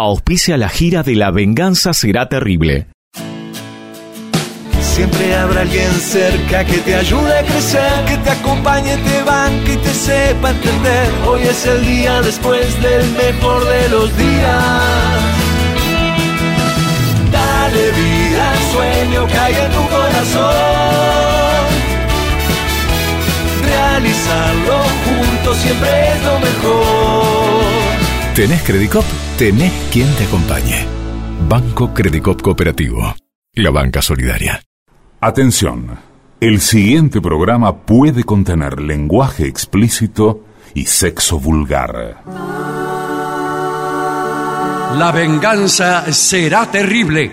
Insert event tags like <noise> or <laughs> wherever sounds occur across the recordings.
auspicia la gira de La Venganza Será Terrible. Siempre habrá alguien cerca que te ayude a crecer, que te acompañe, te banque y te sepa entender. Hoy es el día después del mejor de los días. Dale vida al sueño que hay en tu corazón. Realizarlo juntos siempre es lo mejor. ¿Tenés Credicop? Tenés quien te acompañe. Banco Credicop Cooperativo. La banca solidaria. Atención. El siguiente programa puede contener lenguaje explícito y sexo vulgar. La venganza será terrible.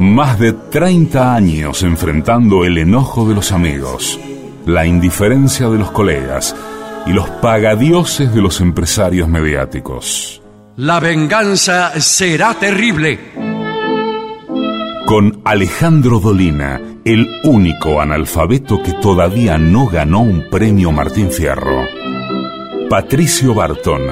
Más de 30 años enfrentando el enojo de los amigos, la indiferencia de los colegas y los pagadioses de los empresarios mediáticos. La venganza será terrible. Con Alejandro Dolina, el único analfabeto que todavía no ganó un premio Martín Fierro. Patricio Barton,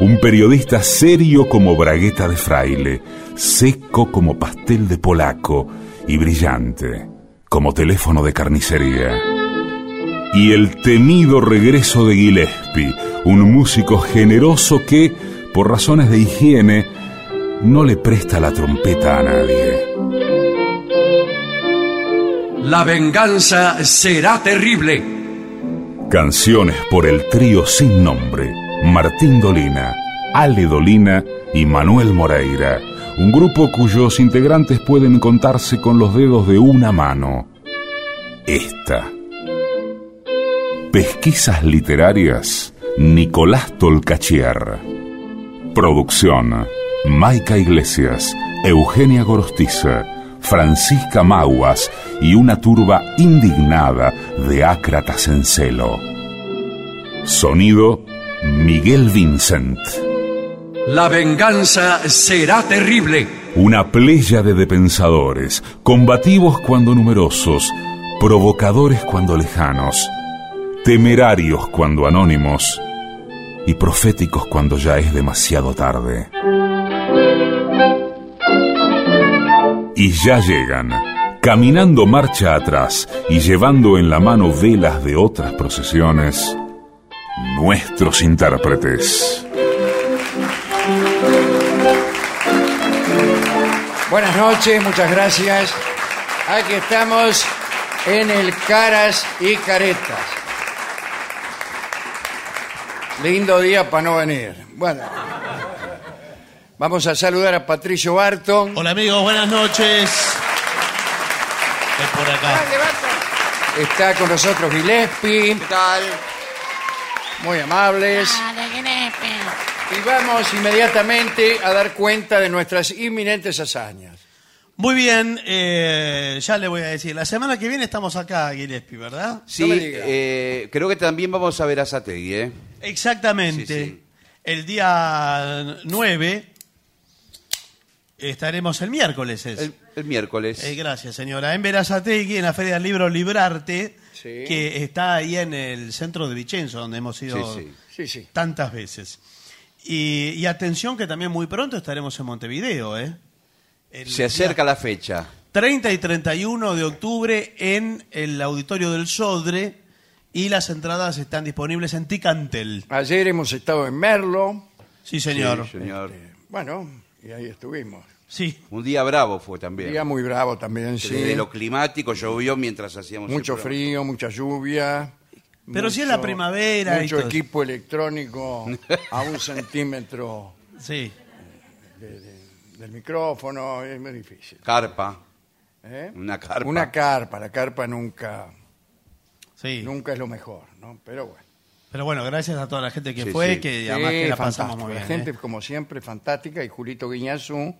un periodista serio como bragueta de fraile, seco como pastel de polaco y brillante como teléfono de carnicería. Y el temido regreso de Gillespie, un músico generoso que, por razones de higiene, no le presta la trompeta a nadie. La venganza será terrible. Canciones por el trío sin nombre, Martín Dolina, Ale Dolina y Manuel Moreira, un grupo cuyos integrantes pueden contarse con los dedos de una mano. Esta. Pesquisas literarias, Nicolás Tolcachier. Producción, Maica Iglesias, Eugenia Gorostiza, Francisca Mauas y una turba indignada de ácratas en celo. Sonido, Miguel Vincent. La venganza será terrible. Una pléyade de pensadores, combativos cuando numerosos, provocadores cuando lejanos, temerarios cuando anónimos y proféticos cuando ya es demasiado tarde. Y ya llegan, caminando marcha atrás y llevando en la mano velas de otras procesiones, nuestros intérpretes. Buenas noches, muchas gracias. Aquí estamos en el Caras y Caretas. Lindo día para no venir. Bueno, vamos a saludar a Patricio Barton. Hola amigos, buenas noches. Es por acá. Está con nosotros Gillespie. ¿Qué tal? Muy amables. Y vamos inmediatamente a dar cuenta de nuestras inminentes hazañas. Muy bien, eh, ya le voy a decir. La semana que viene estamos acá, Gillespie, ¿verdad? Sí, eh, creo que también vamos a ver a Sategui, ¿eh? Exactamente. Sí, sí. El día 9 estaremos el miércoles. Es. El, el miércoles. Eh, gracias, señora. En Verazategui, en la Feria del Libro Librarte, Sí. que está ahí en el centro de Vicenzo, donde hemos ido tantas veces. Y, y atención que también muy pronto estaremos en Montevideo, ¿eh? El Se acerca la fecha. 30 y 31 de octubre en el auditorio del Sodre y las entradas están disponibles en Ticantel. Ayer hemos estado en Merlo. Sí, señor. Sí, señor. Bueno, y ahí estuvimos. Sí. Un día bravo fue también. Día muy bravo también, sí. Desde lo climático llovió mientras hacíamos el Mucho frío, mucha lluvia. Pero si es la primavera y Mucho todo. equipo electrónico a un centímetro Sí. Del micrófono, es muy difícil. Carpa. ¿eh? Una carpa. Una carpa, la carpa nunca, Sí. nunca es lo mejor, ¿no? Pero bueno. Pero bueno, gracias a toda la gente que Sí, fue, sí. que además Sí, que la fantástico. pasamos muy La bien. gente, ¿eh? como siempre, fantástica. Y Julito Guiñazú,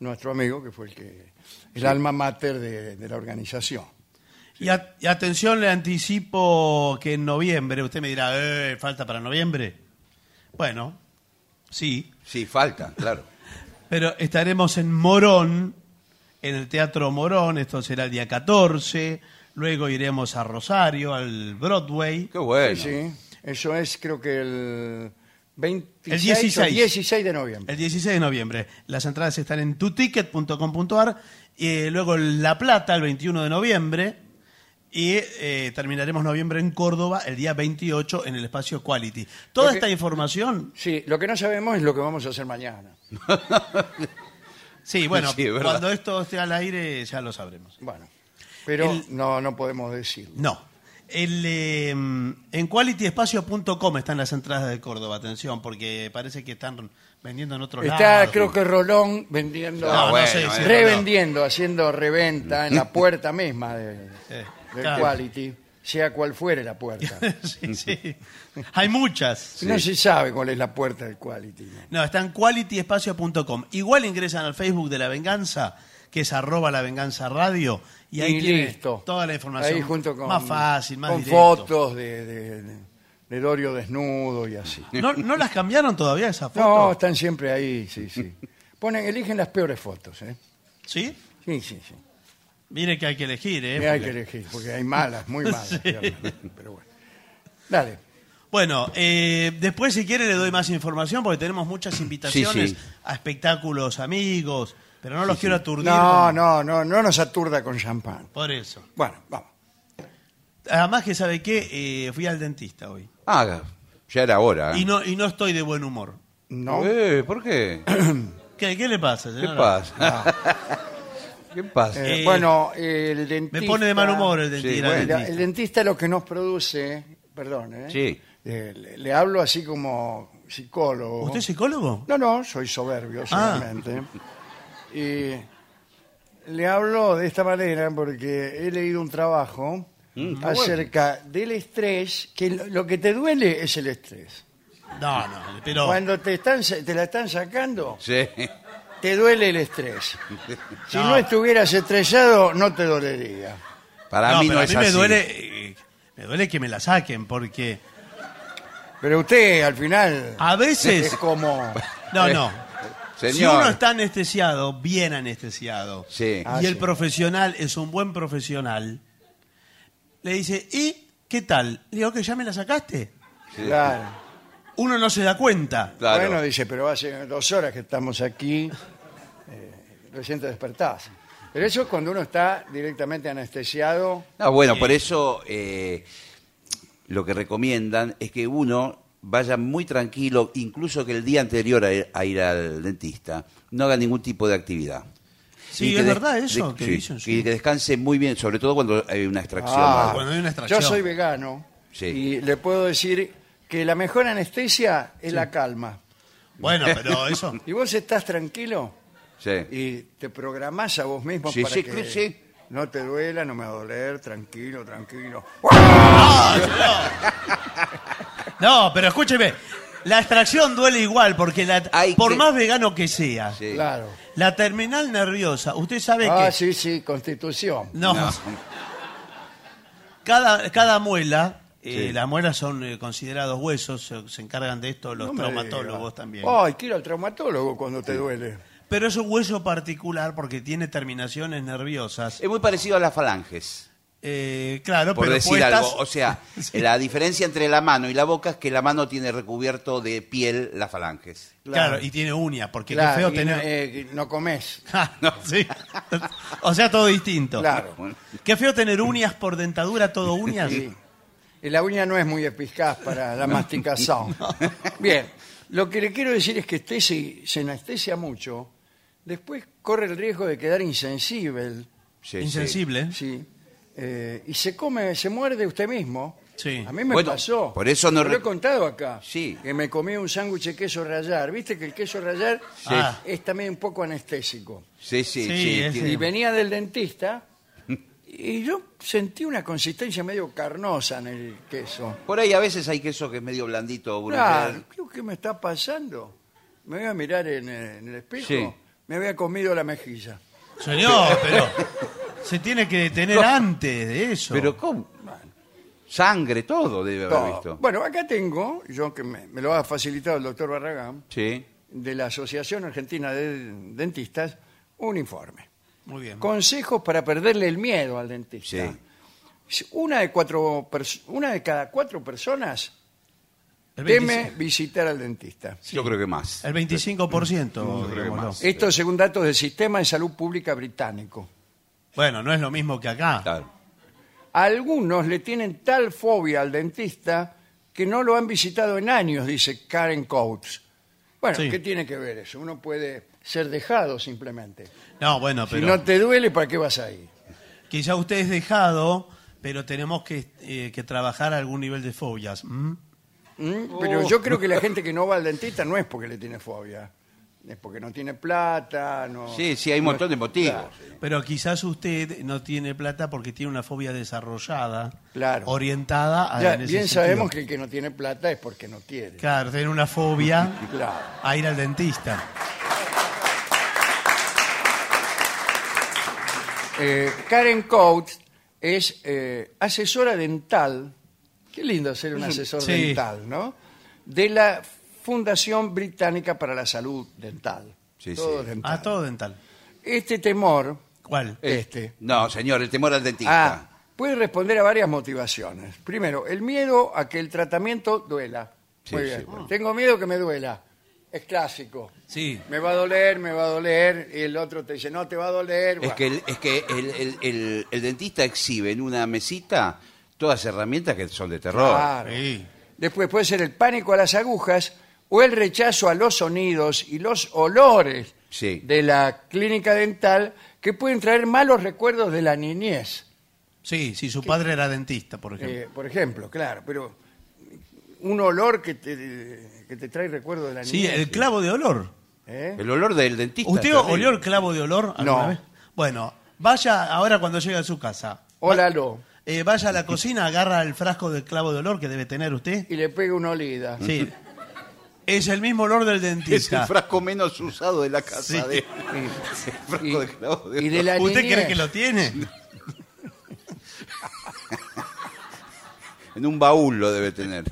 nuestro amigo, que fue el que el alma mater de, de la organización. Y, a- y atención, le anticipo que en noviembre, usted me dirá, eh, ¿falta para noviembre? Bueno, sí, Sí, falta, claro. Pero estaremos en Morón, en el Teatro Morón, esto será el día 14, luego iremos a Rosario, al Broadway. Qué bueno. Sí, sí. Eso es, creo que el 26 El 16. o 16 de noviembre. El 16 de noviembre. Las entradas están en tuticket.com.ar. Y eh, luego La Plata, el 21 de noviembre. Y eh, terminaremos noviembre en Córdoba, el día 28, en el espacio Quality. Toda Lo que- esta información. Sí, lo que no sabemos es lo que vamos a hacer mañana. <laughs> Sí, bueno, Sí, es verdad. cuando esto esté al aire ya lo sabremos. Bueno, pero El- no, no podemos decirlo. No. El, eh, en qualityespacio.com están las entradas de Córdoba, atención, porque parece que están vendiendo en otros Está, lados. creo que Rolón vendiendo, No, no bueno, eh. revendiendo, haciendo reventa en la <laughs> puerta misma de, Eh, del claro. Quality, sea cual fuere la puerta. <laughs> sí, sí. Hay muchas. <laughs> No se sabe cuál es la puerta del Quality. ¿no? No, está en qualityespacio.com. Igual ingresan al Facebook de La Venganza, que es arroba La Venganza Radio, y ahí Y tiene listo. toda la información. Ahí junto con, más fácil, más con directo. fotos de, de, de- de Dorio desnudo y así. <laughs> ¿No, ¿No las cambiaron todavía esas No, fotos? están siempre ahí, sí, sí. Ponen, eligen las peores fotos, ¿eh? ¿Sí? Sí, sí, sí. Mire que hay que elegir, ¿eh? hay que Porque- elegir, porque hay malas, muy <laughs> malas. Pero bueno. Dale. Bueno, eh, después si quiere le doy más información porque tenemos muchas invitaciones sí. a espectáculos amigos, pero no los quiero aturdir. No, con- no, no, no nos aturda con champán. Por eso. Bueno, vamos. Además que sabe qué, Eh, fui al dentista hoy Ah, ya era hora. ¿eh? y no y no estoy de buen humor. No. Eh, ¿Por qué? <coughs> ¿Qué, qué le pasa, ¿Qué señora? pasa? <laughs> ¿Qué pasa? Eh, Eh, bueno, el dentista. Me pone de mal humor el dentista. Sí, el bueno. El, dentista. el dentista lo que nos produce, perdón, ¿eh? Sí. Eh, le, le hablo así como psicólogo. ¿Usted es psicólogo? No, no, soy soberbio Ah. solamente. Y le hablo de esta manera porque he leído un trabajo Mm, acerca del estrés, que lo, lo que te duele es el estrés. No, no, pero Cuando te, están, sa- te la están sacando, Sí. Te duele el estrés. Si no, No. estuvieras estresado, no te dolería. Para no, mí pero no a es mí me duele eh, me duele que me la saquen porque Pero usted al final a es veces como... no, no. <laughs> Si Señor. uno está anestesiado, bien anestesiado, Sí. Ah, y el sí. profesional es un buen profesional, le dice, ¿y qué tal? Le digo que ya me la sacaste. Claro. Uno no se da cuenta. Claro. Bueno, dice, pero hace dos horas que estamos aquí, eh, recién te despertás. Pero eso es cuando uno está directamente anestesiado. No, bueno, por eso eh, lo que recomiendan es que uno vaya muy tranquilo, incluso que el día anterior a ir, a ir al dentista, no haga ningún tipo de actividad. Sí, es verdad eso de- que sí, dicen. sí. Y que descanse muy bien, sobre todo cuando hay una extracción. Ah, cuando hay una extracción. Yo soy vegano Sí. y le puedo decir que la mejor anestesia es la calma. Bueno, pero eso... <laughs> Y vos estás tranquilo Sí. y te programás a vos mismo Sí, para sí, que sí. no te duela, no me va a doler, tranquilo, tranquilo. <laughs> No, pero escúcheme, la extracción duele igual porque la- Hay por que- más vegano que sea, Sí. Claro. la terminal nerviosa, usted sabe Ah, que... sí, sí, constitución. No. No. Cada, cada muela, eh, Sí. las muelas son eh, considerados huesos, se, se encargan de esto los No traumatólogos también. Ay, quiero al traumatólogo cuando te duele. Pero es un hueso particular porque tiene terminaciones nerviosas. Es muy parecido a las falanges, Eh, claro, por pero decir puestas- algo. O sea, <laughs> la diferencia entre la mano y la boca es que la mano tiene recubierto de piel las falanges. Claro, y tiene uñas, porque Claro, qué feo tener... no, eh, no comes. <laughs> Ah, no, sí. <laughs> o sea, todo distinto. Claro. Qué feo tener uñas por dentadura, todo uñas. Sí. Y la uña no es muy eficaz para la <laughs> masticación. Bien, lo que le quiero decir es que usted si se anestesia mucho, después corre el riesgo de quedar insensible. Sí. Insensible. Sí. Eh, y se come, se muerde usted mismo. Sí. A mí me Bueno, pasó. por eso no Lo he re- contado acá. Sí. Que me comí un sándwich de queso rallar. Viste que el queso rallar Ah. es también un poco anestésico. Sí, sí, Sí, sí. es- tiene- Y venía del dentista y yo sentí una consistencia medio carnosa en el queso. Por ahí a veces hay queso que es medio blandito. Claro, ¿qué, qué me está pasando? Me voy a mirar en, eh, en el espejo. Sí. Me había comido la mejilla. Señor, <laughs> pero se tiene que detener antes de eso. Pero ¿cómo? Sangre, todo debe haber Todo. visto. Bueno, acá tengo, yo que me, me lo ha facilitado el doctor Barragán, Sí. de la Asociación Argentina de Dentistas, un informe. Muy bien. Consejos para perderle el miedo al dentista. Una de, cuatro pers- una de cada cuatro personas El teme 25. visitar al dentista. Yo creo que más. El 25%. creo que digámoslo. más. Esto según datos del Sistema de Salud Pública británico. Bueno, no es lo mismo que acá. Claro. Algunos le tienen tal fobia al dentista que no lo han visitado en años, dice Karen Coates. Bueno, Sí. ¿qué tiene que ver eso? Uno puede ser dejado simplemente. No, bueno, Si pero no te duele, ¿para qué vas ahí? quizá usted es dejado, pero tenemos que, eh, que trabajar algún nivel de fobias. ¿m? ¿Mm? Pero yo creo que la gente que no va al dentista no es porque le tiene fobia. Es porque no tiene plata, no... Sí, sí, hay un no montón de motivos. Claro. Pero quizás usted no tiene plata porque tiene una fobia desarrollada, Claro. orientada a Ya, en ese bien sentido. sabemos que el que no tiene plata es porque no quiere. Claro, tiene una fobia <laughs> Claro. a ir al dentista. Eh, Karen Coates es eh, asesora dental. Qué lindo ser un asesor Sí. dental, ¿no? De la Fundación Británica para la Salud Dental. Sí, Todo sí. dental. Ah, todo dental. Este temor, ¿Cuál? este, No, señor, el temor al ah, dentista. puede responder a varias motivaciones. Primero, el miedo a que el tratamiento duela. Sí, Muy sí, bien. bueno. Tengo miedo que me duela. Es clásico. Sí. Me va a doler, me va a doler. Y el otro te dice, no te va a doler. Es Bueno. que, el, es que el, el- el- el dentista exhibe en una mesita todas herramientas que son de terror. Claro. Sí. Después puede ser el pánico a las agujas o el rechazo a los sonidos y los olores Sí. de la clínica dental que pueden traer malos recuerdos de la niñez. Sí, si su padre era dentista, por ejemplo. Eh, por ejemplo, claro, pero un olor que te, que te trae recuerdos de la sí, niñez. el clavo de olor. ¿eh? El olor del dentista. ¿Usted terrible. olió el clavo de olor alguna No. vez? Bueno, vaya ahora cuando llegue a su casa. Hola, lo. Eh, vaya a la cocina, agarra el frasco del clavo de olor que debe tener usted. Y le pega una olida. Sí. <laughs> Es el mismo olor del Es el dentista. frasco menos usado de la casa. Sí. de- Y, el frasco y- de clavo de y de olor. la ¿Usted niñez. cree que lo tiene? En un baúl lo debe tener.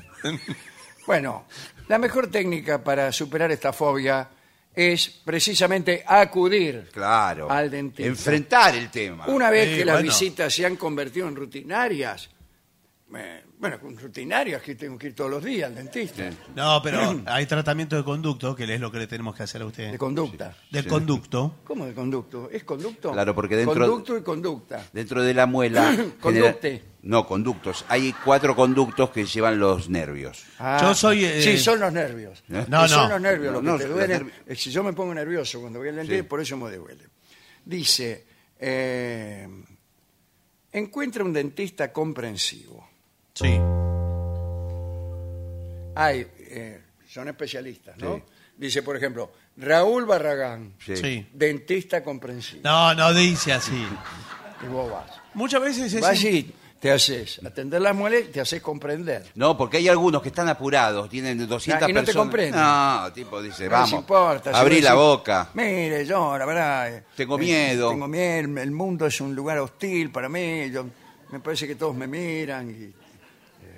Bueno, la mejor técnica para superar esta fobia es precisamente acudir Claro. al dentista. Enfrentar el tema. Una vez Sí, que las bueno. visitas se han convertido en rutinarias, eh, bueno, con rutinarias que tengo que ir todos los días al dentista, No, pero hay tratamiento de conducto, que es lo que le tenemos que hacer a usted. de conducta. Del conducto. ¿Cómo de conducto? ¿Es conducto? Claro, porque dentro- Conducto y conducta. Dentro de la muela. <coughs> Conducte. genera- No, conductos. Hay cuatro conductos que llevan los nervios. Ah, Yo soy, eh, Sí, son los nervios. ¿Eh? No, Y Son no. los nervios los No, que no, te los duelen. Eh, Si yo me pongo nervioso cuando voy al dentista, Sí. por eso me duele. Dice, eh, encuentra un dentista comprensivo. Sí. Hay, eh, son especialistas, ¿no? Sí. Dice, por ejemplo, Raúl Barragán, Sí. Dentista comprensivo. No, no dice así. <laughs> Y vos vas. Muchas veces es... Vas y te haces atender las muelas, te haces comprender. No, porque hay algunos que están apurados, tienen 200 Ah, y no te personas. comprenden. No, tipo dice, No vamos, les importa. si abrí vos la decís, boca. Mire, yo, la verdad. eh, Tengo eh, miedo. Tengo miedo. El mundo es un lugar hostil para mí. Yo, me parece que todos me miran. Y,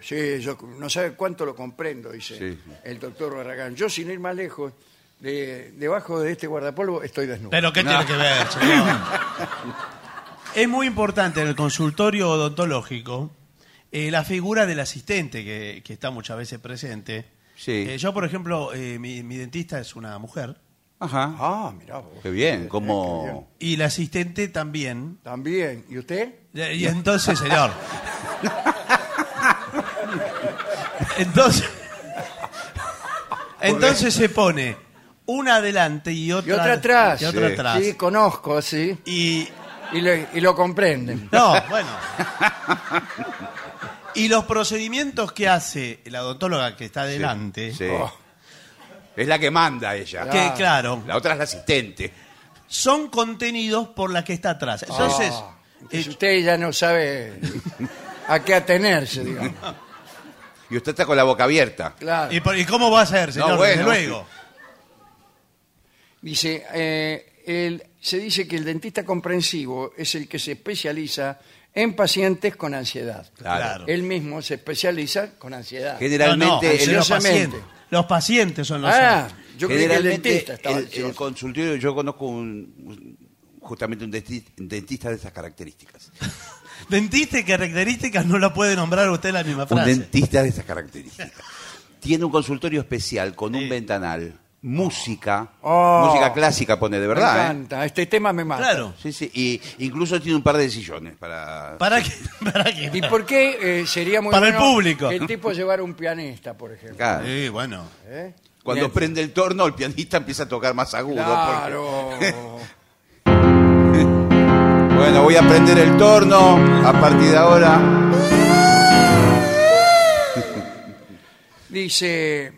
sí, yo no sabe cuánto lo comprendo, dice Sí. el doctor Barragán. Yo, sin ir más lejos, de, debajo de este guardapolvo estoy desnudo. Pero ¿qué tiene que ver, señor? <laughs> es muy importante en el consultorio odontológico eh, la figura del asistente que, que está muchas veces presente. Sí. Eh, yo, por ejemplo, eh, mi, mi dentista es una mujer Ajá. Ah, mirá vos. Qué bien, Eh, como... qué bien. y la asistente también. También. ¿Y usted? Y y entonces, señor. <laughs> Entonces. <laughs> Entonces se pone una adelante y otra, Y otra atrás. y otra Sí. atrás. Sí, conozco, sí. Y Y, lo comprenden. No, <laughs> bueno. Y los procedimientos que hace la odontóloga que está delante, Sí. Oh. Es la que manda ella. que claro, La otra es la asistente. son contenidos por la que está atrás. Entonces, Ah, entonces eh, usted ya no sabe a qué atenerse, digamos. <laughs> Y usted está con la boca abierta. Claro. ¿y, por- y cómo va a ser, señor? No, bueno. Desde luego. Dice, eh, el- se dice que el dentista comprensivo es el que se especializa en pacientes con ansiedad. Claro. Él mismo se especializa con ansiedad. Generalmente, No, no, el- los ansiosamente. pacientes. Los pacientes son los. Ah, yo creí que el generalmente dentista estaba el- el ansioso. consultorio, yo conozco un- un- justamente un denti- un dentista de esas características. <laughs> Dentista y características no la puede nombrar usted en la misma Un frase. dentista de esas características. tiene un consultorio especial con un ventanal. Música, Oh. música clásica pone de verdad. Me ¿eh? encanta. Este tema me mata. Claro. Sí, sí, y incluso tiene un par de sillones para... ¿Para qué? <laughs> ¿Para qué? ¿Y por qué eh, sería muy Para el bueno público. que el tipo llevar un pianista, por ejemplo? Claro. Sí, bueno. ¿Eh? Cuando Bien. prende el torno, el pianista empieza a tocar más agudo. Claro. porque- <laughs> Bueno, voy a prender el torno a partir de ahora. <laughs> Dice,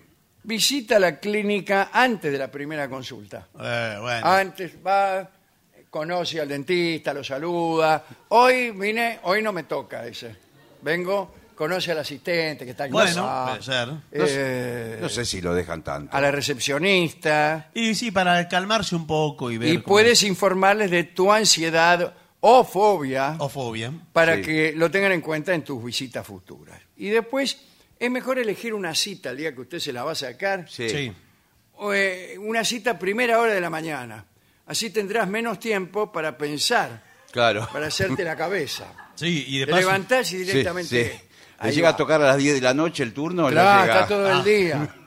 visita la clínica antes de la primera consulta. Eh, bueno. Antes va, conoce al dentista, lo saluda. Hoy vine, hoy no me toca, dice. Vengo, conoce al asistente que está en Bueno, casa, puede ser. No sé- eh, No sé si lo dejan tanto. a la recepcionista. Y sí, para calmarse un poco y ver. Y cómo- puedes informarles de tu ansiedad o fobia O fobia. para Sí. que lo tengan en cuenta en tus visitas futuras. Y después es mejor elegir una cita el día que usted se la va a sacar. Sí. Sí. o, eh, una cita a primera hora de la mañana. Así tendrás menos tiempo para pensar, Claro. para hacerte la cabeza. Sí, y de Te paso. levantás y Sí, directamente... sí. Le ahí llega va. a tocar a las 10 de la noche el turno. le Claro, llega- está todo el Ah. día. <laughs>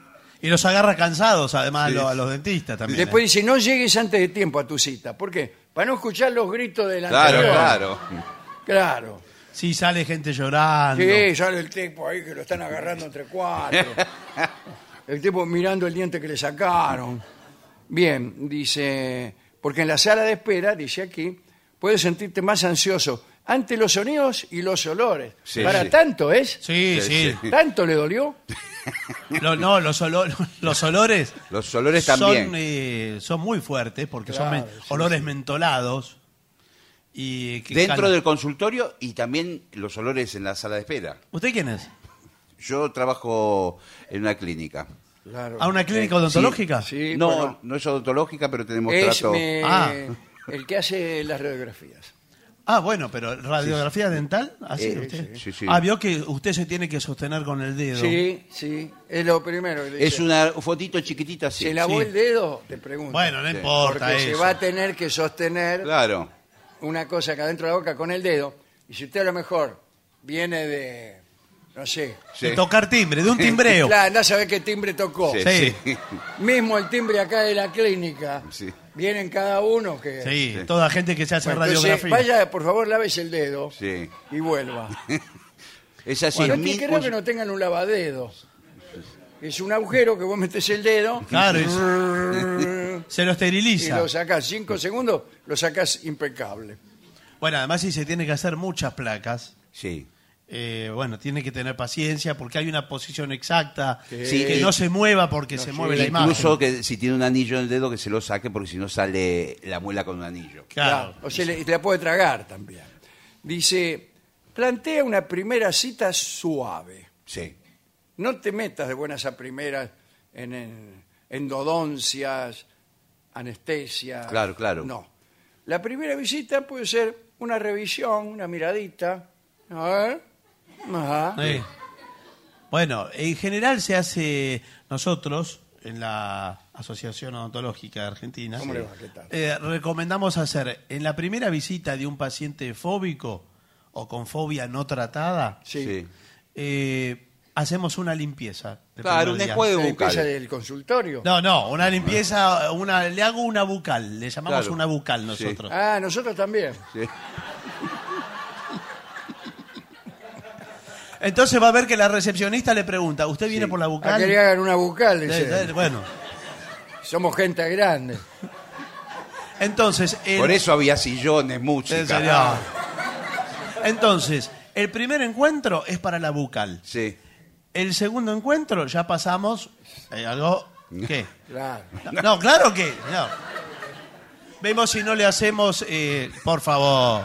Y los agarra cansados, además, Sí. a, los, a los dentistas también. Después ¿eh? dice, no llegues antes de tiempo a tu cita. ¿Por qué? Para no escuchar los gritos del Claro, anterior. claro. Claro. Sí, sale gente llorando. Sí, sale el tipo ahí que lo están agarrando entre cuatro. <laughs> El tipo mirando el diente que le sacaron. Bien, dice, porque en la sala de espera, dice aquí, puedes sentirte más ansioso ante los sonidos y los olores. Sí, Para sí. tanto es, Sí, Sí, tanto le dolió. <laughs> Lo- no, los, olo- <laughs> los olores. Los olores son, también. eh, son muy fuertes porque Claro, son men- sí, olores mentolados. Y que Dentro cal- del consultorio y también los olores en la sala de espera. ¿Usted quién es? Yo trabajo en una clínica. Claro. ¿A una clínica odontológica? Sí, no, bueno, no es odontológica, pero tenemos es trato. me- Ah. el que hace las radiografías. Ah, bueno, pero radiografía dental, así Eh, usted. sí, sí. Ah, vio que usted se tiene que sostener con el dedo. Sí, sí, es lo primero que le Es una fotito chiquitita así. ¿Se lavó sí. el dedo? Te pregunto. Bueno, no Sí. importa Porque se va a tener que sostener Claro. una cosa acá dentro de la boca con el dedo. Y si usted a lo mejor viene de, no sé, Sí. De tocar timbre, de un timbreo. <laughs> claro, anda a saber qué timbre tocó. Sí, Sí. sí. Mismo el timbre acá de la clínica. Sí. Vienen cada uno que... Sí, toda gente que se hace Bueno, entonces, radiografía. vaya, por favor, lávese el dedo Sí. y vuelva. <laughs> Es así. Yo mi- creo que no tengan un lavadedos. Es un agujero que vos metes el dedo Claro, y <laughs> se lo y esteriliza. lo sacás cinco segundos, lo sacás impecable. Bueno, además si se tiene que hacer muchas placas, Sí. Eh, bueno, tiene que tener paciencia porque hay una posición exacta, Sí. que no se mueva porque se mueve la imagen. Incluso que si tiene un anillo en el dedo que se lo saque porque si no sale la muela con un anillo. Claro. O se le, se la puede tragar también. Dice, plantea una primera cita suave. Sí. No te metas de buenas a primeras en, en endodoncias, anestesia. Claro, claro. No. La primera visita puede ser una revisión, una miradita. A ver. Ajá. Sí. Bueno, en general se hace nosotros en la Asociación Odontológica de Argentina. ¿Cómo le va? ¿Qué tal? eh, recomendamos hacer en la primera visita de un paciente fóbico o con fobia no tratada, Sí. Eh, hacemos una limpieza. el Claro, un enjuague La limpieza bucal. del consultorio. No, no, una limpieza, una, le hago una bucal, le llamamos Claro. una bucal Sí. nosotros. Ah, nosotros también. Sí. Entonces va a ver que la recepcionista le pregunta, ¿usted viene Sí. por la bucal? que le hagan una bucal, Eh, dice. eh, Bueno, Somos gente grande. entonces... el- Por eso había sillones, En música. serio. Entonces, el primer encuentro es para la bucal. Sí. El segundo encuentro ya pasamos eh, algo ¿qué? Claro. No, no, claro que no. Vemos si no le hacemos, eh, por favor.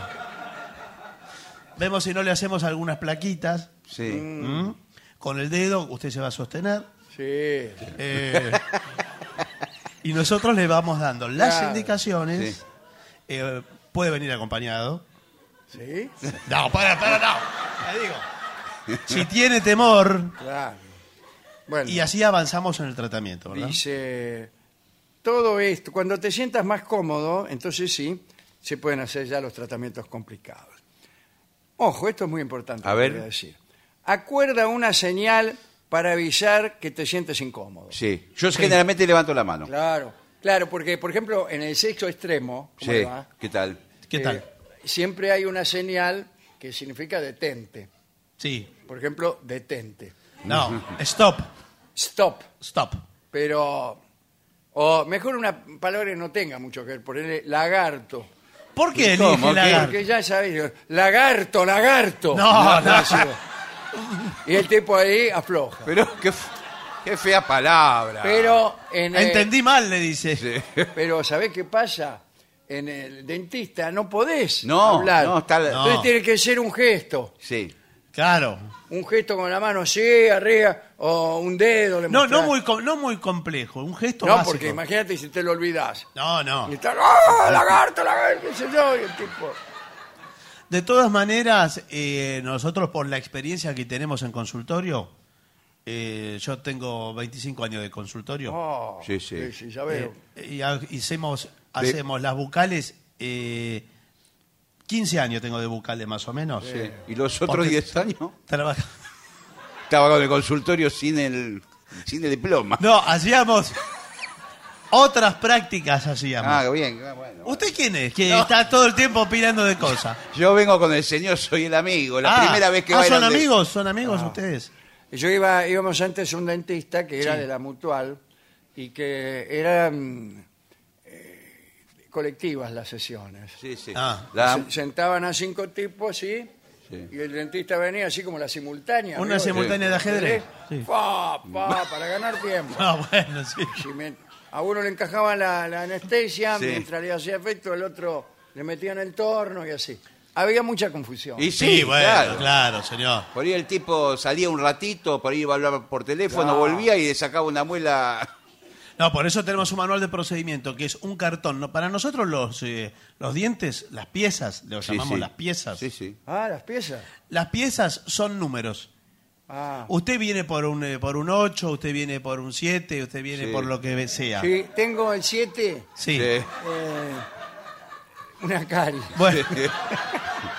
Vemos si no le hacemos algunas plaquitas. Sí. ¿m? Con el dedo usted se va a sostener. Sí. eh, y nosotros le vamos dando las Claro. indicaciones. Sí. eh, puede venir acompañado. ¿Sí? No, para, para, no. Le digo. Si tiene temor, Claro. Bueno, y así avanzamos en el tratamiento, ¿verdad? dice, todo esto, cuando te sientas más cómodo, entonces sí, se pueden hacer ya los tratamientos complicados. Ojo, esto es muy importante. A lo que ver. voy decir. Acuerda una señal para avisar que te sientes incómodo. Sí. Yo generalmente levanto la mano. Claro, claro, porque por ejemplo en el sexo extremo, ¿cómo Sí. le va? ¿Qué tal? ¿Qué Eh, tal? siempre hay una señal que significa detente. Sí. Por ejemplo, detente. No, stop, Stop. stop. Pero, o mejor una palabra que no tenga mucho que ver, ponerle lagarto. ¿Por qué ¿Cómo? elige ¿Qué? lagarto? Porque ya sabéis, lagarto, lagarto. No, no. Y el tipo ahí afloja. Pero qué, f- qué fea palabra. Pero en el- Entendí mal, le dice. Pero ¿sabés qué pasa? En el dentista no podés No, hablar. no, está- Entonces No. tiene que ser un gesto. Sí. Claro. Un gesto con la mano así, arriba, o un dedo. le No, no mostrás. muy, com- no muy complejo, un gesto No, básico. porque imagínate si te lo olvidás. No, no. Y está, ¡ah, lagarto, lagarto! qué sé yo, y el tipo... De todas maneras, eh, nosotros por la experiencia que tenemos en consultorio, eh, yo tengo 25 años de consultorio, Oh, Sí, sí. ya veo. eh, y ha- hacemos, hacemos las bucales, eh, 15 años tengo de bucales más o menos. Sí. ¿Y los otros Porque- 10 años? Trabaja- Estaba con el consultorio sin el, sin el diploma. No, hacíamos otras prácticas hacíamos. Ah, bien. ah, bueno. ¿Usted quién es? Que está todo el tiempo opinando de cosas. <laughs> Yo vengo con el señor, soy el amigo. La Ah, primera vez que ah, son amigos, son amigos ustedes. Yo iba, íbamos antes a un dentista que era Sí. de la Mutual y que eran eh, colectivas las sesiones. Sí, sí. Ah. La- Se- sentaban a cinco tipos así Sí. y el dentista venía así como la simultánea. Una ¿vio? simultánea de ajedrez. Sí. Pa, pa, para ganar tiempo. Ah, bueno, sí. Si me- a uno le encajaba la, la anestesia, Sí. mientras le hacía efecto, el otro le metía en el torno y así. Había mucha confusión. Y Sí, sí, bueno, claro. claro. señor. Por ahí el tipo salía un ratito, por ahí iba a hablar por teléfono, Claro. volvía y le sacaba una muela. No, por eso tenemos un manual de procedimiento que es un cartón. No, para nosotros los, eh, los dientes, las piezas, lo Sí, llamamos sí. las piezas. Sí, sí. Ah, las piezas. Las piezas son números. Ah. Usted viene por un, eh, por un 8, usted viene por un 7, usted viene Sí. por lo que sea. Sí, tengo el 7, Sí. Sí. eh, una cari. Bueno. <laughs>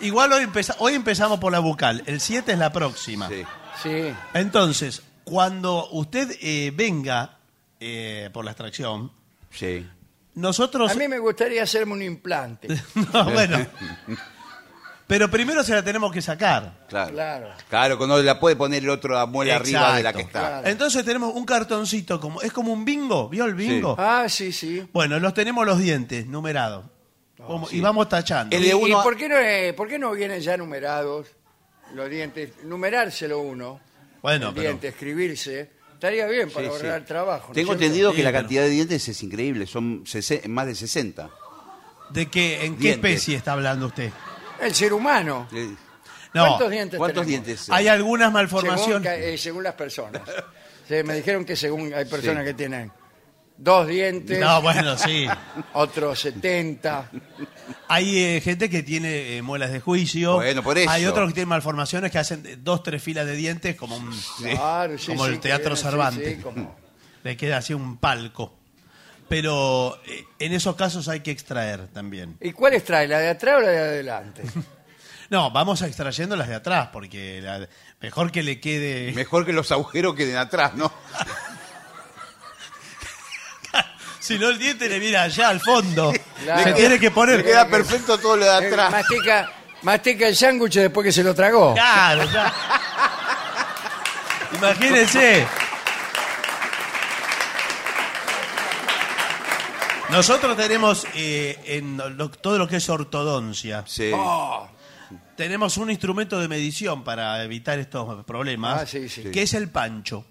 Igual hoy, empeza- hoy empezamos por la bucal. El 7 es la próxima. Sí. Sí. Entonces, cuando usted eh, venga eh, por la extracción, Sí. nosotros... A mí me gustaría hacerme un implante. <laughs> No, bueno. <laughs> Pero primero se la tenemos que sacar. Claro. Claro. Claro, cuando la puede poner el otro muela arriba de la que está. Claro. Entonces tenemos un cartoncito, como es como un bingo, ¿vio el bingo? Ah, sí, sí. Bueno, los tenemos los dientes numerados. Como- Y vamos tachando. El ¿Y, de uno- y por, qué no, eh, por qué no vienen ya numerados los dientes? Numerárselo uno. Bueno, el pero- diente, escribirse. Estaría bien para Sí, sí. ahorrar trabajo. ¿no Tengo es cierto? entendido Sí, que la pero- cantidad de dientes es increíble, son más de 60. ¿De qué, ¿En qué Dientes. especie está hablando usted? El ser humano. No, ¿Cuántos dientes ¿Cuántos tenemos? dientes? hay algunas Según, malformaciones. ca- eh, según las personas. <laughs> Sí, me dijeron que según hay personas que tienen dos dientes, No, bueno, sí. <laughs> otros 70. Hay eh, gente que tiene eh, muelas de juicio. Bueno, por eso. Hay otros que tienen malformaciones que hacen eh, dos, tres filas de dientes como, un- Claro, sí, como sí, el que Teatro vienen, sí, Cervantes. sí, como- Le queda así un palco. Pero eh, en esos casos hay que extraer también. ¿Y cuáles trae? ¿La de atrás o la de adelante? <laughs> No, vamos a extrayendo las de atrás, porque la- mejor que le quede... Mejor que los agujeros queden atrás, ¿no? <laughs> Si no, el diente le viene allá al fondo. Claro. Se tiene que poner... Le queda perfecto todo lo de Eh, atrás. mastica, mastica el sándwich después que se lo tragó. Claro, ya. <laughs> Imagínense. Nosotros tenemos eh, en lo- todo lo que es ortodoncia, Sí. Oh, tenemos un instrumento de medición para evitar estos problemas, Ah, sí, sí. que es el pancho.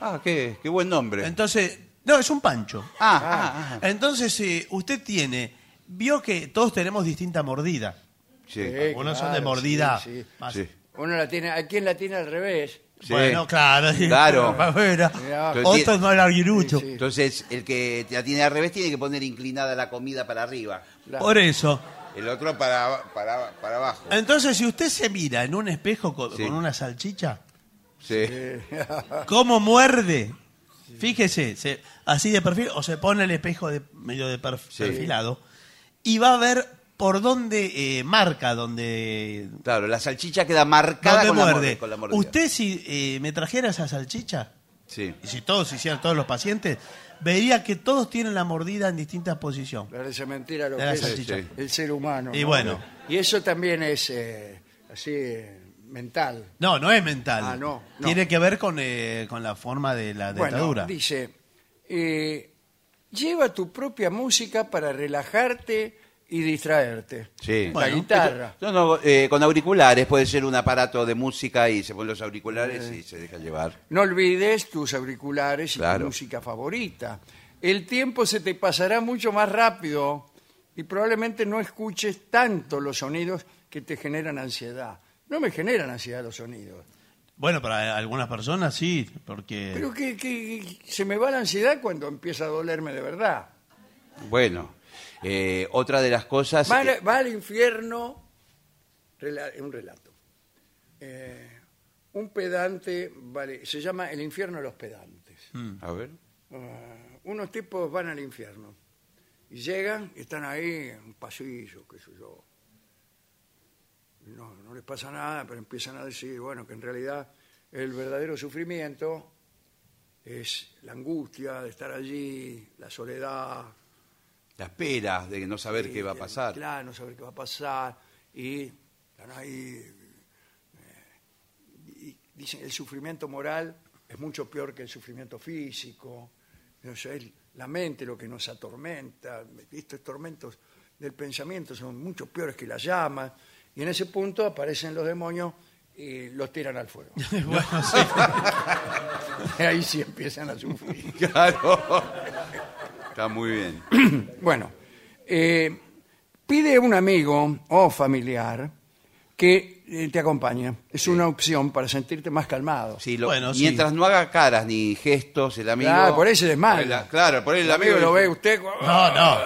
Ah, qué, qué buen nombre. Entonces, no, es un pancho. Ah, ah, ah. Entonces, eh, usted tiene, vio que todos tenemos distinta mordida. Sí. Sí, Algunos son de claro, mordida. sí, sí. más- Sí. Uno la tiene, ¿a quién la tiene al revés? Sí. Bueno, claro. Claro. Bueno, Mirá. Otro es más larguirucho. Sí, sí. Entonces, el que la tiene al revés tiene que poner inclinada la comida para arriba. Claro. Por eso. El otro para, para, para abajo. Entonces, si usted se mira en un espejo con, Sí. con una salchicha, Sí. ¿cómo <laughs> muerde? Fíjese, se- así de perfil, o se pone el espejo de, medio de perfilado, y va a ver por dónde eh, marca, donde, Claro, la salchicha queda marcada con la, muerde. con la mordida. Usted si eh, me trajera esa salchicha, Sí. y si todos hicieran, todos los pacientes, vería que todos tienen la mordida en distintas posiciones. Parece mentira lo De que la es salchicha. Sí. el ser humano. Y ¿no? bueno. Y eso también es eh, así eh, mental. No, no es mental. Ah, no, no. Tiene que ver con, eh, con la forma de la dentadura. Bueno, dice, eh, lleva tu propia música para relajarte y distraerte. Sí. La Bueno. guitarra. No, no, eh, con auriculares, puede ser un aparato de música y se ponen los auriculares y se deja llevar. No olvides tus auriculares y tu música favorita. El tiempo se te pasará mucho más rápido y probablemente no escuches tanto los sonidos que te generan ansiedad. No me generan ansiedad los sonidos. Bueno, para algunas personas sí, porque... Pero que, que se me va la ansiedad cuando empieza a dolerme de verdad. Bueno, eh, otra de las cosas... Va, al- eh, va al infierno, rela- un relato. Eh, un pedante, vale, se llama El infierno de los pedantes. a ver. Ah, unos tipos van al infierno y llegan y están ahí en un pasillo, qué sé yo. No, no les pasa nada, pero empiezan a decir, bueno, que en realidad el verdadero sufrimiento es la angustia de estar allí, la soledad, La espera de no saber qué va a pasar. Claro, no saber qué va a pasar. Y están ahí. eh, y dicen el sufrimiento moral es mucho peor que el sufrimiento físico. O sea, es la mente lo que nos atormenta. Estos tormentos del pensamiento son mucho peores que las llamas. Y en ese punto aparecen los demonios y los tiran al fuego. <laughs> bueno, sí. <laughs> Ahí sí empiezan a sufrir. <laughs> Claro. Está muy bien. <clears throat> Bueno, eh, pide un amigo o familiar que eh, te acompañe. Es una opción para sentirte más calmado. Sí, lo- Bueno, sí. mientras no haga caras ni gestos, el amigo. Claro, por ahí se desmaya. Por la- Claro, por ahí el, El amigo lo ve usted No, no.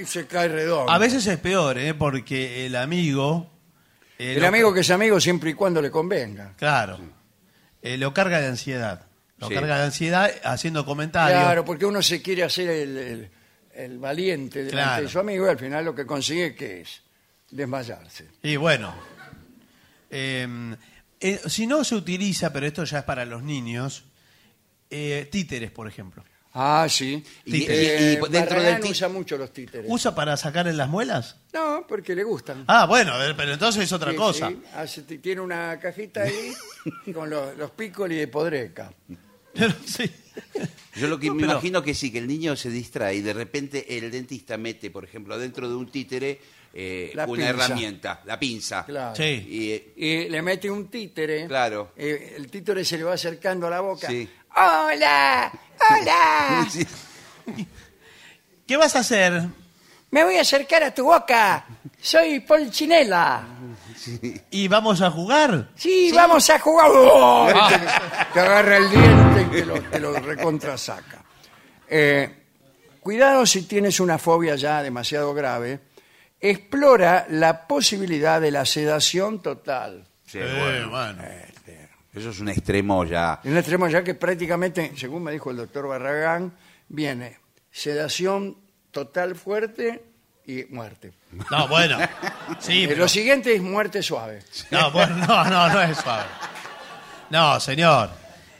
y se cae redondo. A veces es peor, ¿eh? Porque el amigo... eh, el lo- amigo que es amigo siempre y cuando le convenga. Claro. Eh, lo carga de ansiedad. Lo Sí. carga de ansiedad haciendo comentarios. Claro, porque uno se quiere hacer el, el- el valiente delante Claro. de su amigo y al final lo que consigue que es desmayarse. Y bueno, eh, eh, si no se utiliza, pero esto ya es para los niños, eh, títeres, por ejemplo. Ah, sí. Y- Eh, y- y dentro del ti- usa mucho los títeres. ¿Usa para sacar en las muelas? No, porque le gustan. Ah, bueno, a ver, pero entonces es otra Sí, cosa. sí. Hace- t- tiene una cajita ahí <laughs> con los, los pícoli de podreca. Pero sí. Yo lo que No, me pero- imagino que sí, que el niño se distrae y de repente el dentista mete, por ejemplo, dentro de un títere eh, una pinza. herramienta, la pinza. Claro. Sí. Y, eh, Y le mete un títere. Claro. Eh, el títere se le va acercando a la boca. Sí. ¡Hola! ¡Hola! <laughs> sí, ¿Qué vas a hacer? Me voy a acercar a tu boca. Soy Polchinela. ¿Y vamos a jugar? Sí, vamos a jugar. ¡Oh! <laughs> Te, te agarra el diente y te lo, te lo recontrasaca. Eh, cuidado si tienes una fobia ya demasiado grave. Explora la posibilidad de la sedación total. sí, Eh, bueno. bueno. Eso es un extremo ya. Un extremo ya que prácticamente, según me dijo el doctor Barragán, viene sedación total fuerte y muerte. No, bueno. Sí, Eh, pero- Lo siguiente es muerte suave. No, bueno, no, no, no es suave. No, señor.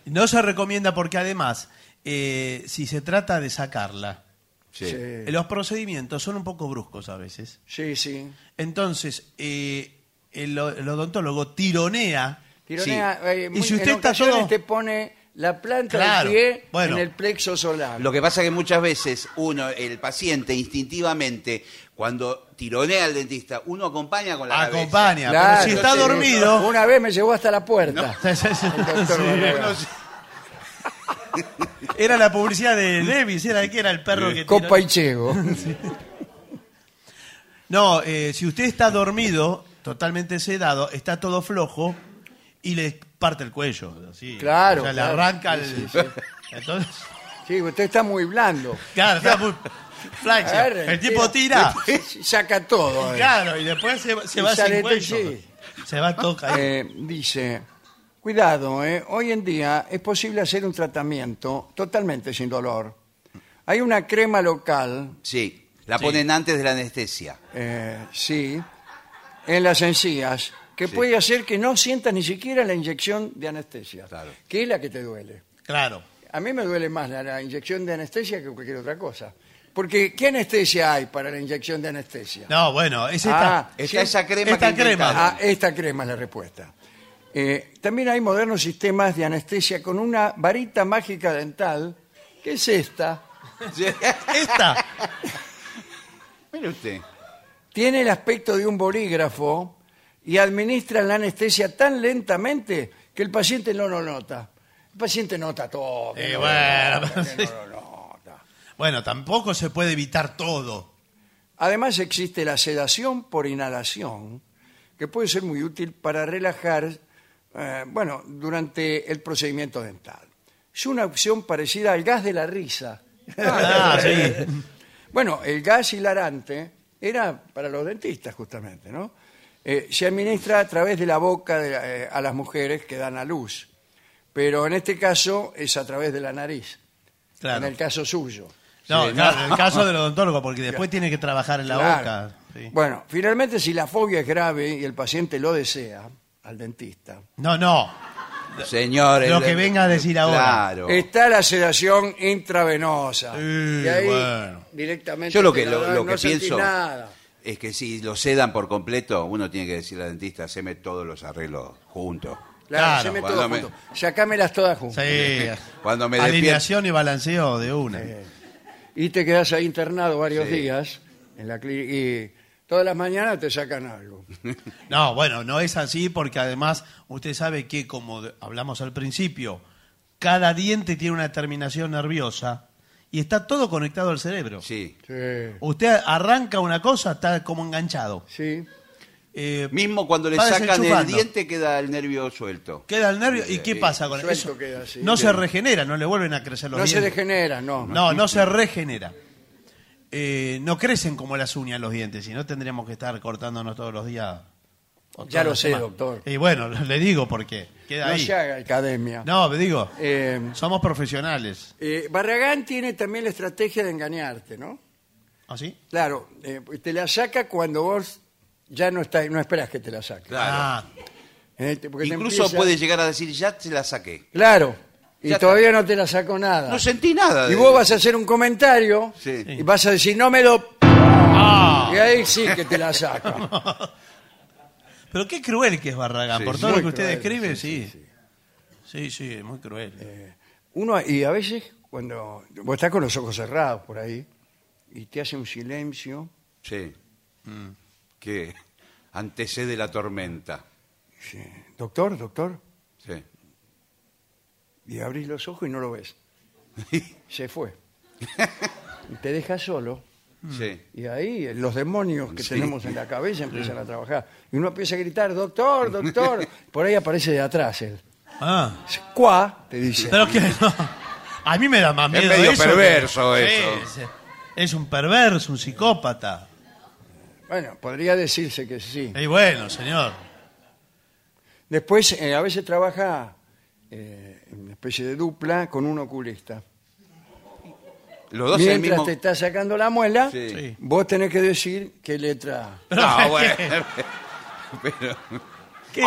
No se recomienda porque además, eh, si se trata de sacarla, Sí. Sí, eh, los procedimientos son un poco bruscos a veces. sí. sí. Entonces, eh, el, el odontólogo tironea. Tironea, eh, Y muy- si usted en está ocasiones todo- te pone la planta Claro, del pie bueno. en el plexo solar. Lo que pasa que muchas veces uno, el paciente, instintivamente, cuando tironea al dentista, uno acompaña con la cabeza. Acompaña, Claro, pero si está dormido. Una vez me llevó hasta la puerta. El doctor. Era la publicidad de Levis, era de que era el perro que Copa tiró- y Chego. No, eh, si usted está dormido, totalmente sedado, está todo flojo y le parte el cuello. así. Claro, O sea, claro. le arranca el. Sí, sí, Entonces, Sí, usted está muy blando. claro, está muy. flaxia. El tipo tira. Saca todo. eh. Claro, y después se, se Y va sale sin cuello. sí. Se va todo caído. Eh, dice, cuidado, eh, hoy en día es posible hacer un tratamiento totalmente sin dolor. Hay una crema local Sí. La Sí. ponen antes de la anestesia. Eh, sí, en las encías, que Sí. puede hacer que no sientas ni siquiera la inyección de anestesia, Claro. que es la que te duele. Claro. A mí me duele más la, la inyección de anestesia que cualquier otra cosa. Porque, ¿qué anestesia hay para la inyección de anestesia? No, bueno, es esta. Ah, Está esa crema Esta que crema. inventaron. Ah, esta crema es la respuesta. Eh, también hay modernos sistemas de anestesia con una varita mágica dental, que es esta. <laughs> Esta. <laughs> Mire usted. Tiene el aspecto de un bolígrafo y administra la anestesia tan lentamente que el paciente no lo nota. El paciente nota todo. que Eh, no bueno, nota, que <laughs> sí. no lo nota. Bueno, tampoco se puede evitar todo. Además existe la sedación por inhalación, que puede ser muy útil para relajar, eh, bueno, durante el procedimiento dental. Es una opción parecida al gas de la risa. <laughs> Ah, sí. <laughs> Bueno, el gas hilarante era para los dentistas justamente, ¿no? Eh, se administra a través de la boca de la- eh, a las mujeres que dan a luz, pero en este caso es a través de la nariz, Claro. en el caso suyo. No, Sí, claro, en el <laughs> caso del odontólogo, porque después tiene que trabajar en la Claro. boca. sí. Bueno, finalmente si la fobia es grave y el paciente lo desea, al dentista, No, no. Señores. Lo que venga a decir ahora. Claro. está la sedación intravenosa. Y ahí bueno. directamente Yo lo te que, la lo, dan, lo no que sentís pienso nada. Es que si lo sedan por completo, uno tiene que decirle al dentista, haceme todos los arreglos juntos. Claro, Claro, haceme todo cuando me- junto. Sacámelas todas juntas. Sí. <laughs> Cuando me Alineación y balanceo de una. Y te quedas ahí internado varios Sí. días en la clínica y todas las mañanas te sacan algo. <laughs> No, bueno, no es así porque además usted sabe que, como de- hablamos al principio, cada diente tiene una terminación nerviosa y está todo conectado al cerebro. Sí. Sí. Usted arranca una cosa, está como enganchado. Sí. Eh, Mismo cuando le sacan el diente queda el nervio suelto. queda el nervio. ¿Y qué pasa con Suelto eso? queda así. no se regenera, no le vuelven a crecer los No se dientes. degenera, no. No, no se regenera. Eh, no crecen como las uñas los dientes, si no tendríamos que estar cortándonos todos los días. Ya lo sé, doctor. Y bueno, <laughs> le digo porque queda No ahí. se haga academia. No, me digo, Eh, somos profesionales. eh, Barragán tiene también la estrategia de engañarte, ¿no? ¿Así? Claro, eh, te la saca cuando vos ya no estás, no esperas que te la saque. Claro. Ah, Eh, te- porque te Incluso empieza- puede llegar a decir, ya te la saqué. Claro, y Ya todavía no te la sacó nada. No sentí nada. y de- vos vas a hacer un comentario Sí. y vas a decir, no me lo... Ah. Y ahí sí que te la saca. <laughs> pero qué cruel que es Barragán. Sí, Por todo lo Muy que usted cruel, describe, sí, sí. Sí, sí, es muy cruel. Uno, y a veces, cuando vos estás con los ojos cerrados por ahí, y te hace un silencio, Sí. Que antecede la tormenta. sí, doctor, doctor, Sí. y abrís los ojos y no lo ves. <laughs> Se fue. <laughs> Y te deja solo. Sí. Y ahí los demonios que Sí. tenemos en la cabeza empiezan a trabajar. Y uno empieza a gritar, doctor, doctor. <laughs> Por ahí aparece de atrás él. Ah, Cuá, te dice. pero que no. A mí me da más Es miedo medio eso. perverso eso. Es un perverso, un psicópata. Bueno, podría decirse que sí. Y bueno, señor. Después, eh, a veces trabaja eh, en una especie de dupla con un oculista. Los dos el Mientras mismo. te está sacando la muela, Sí. Vos tenés que decir qué letra. No, <laughs> bueno. Pero, ¿Qué es?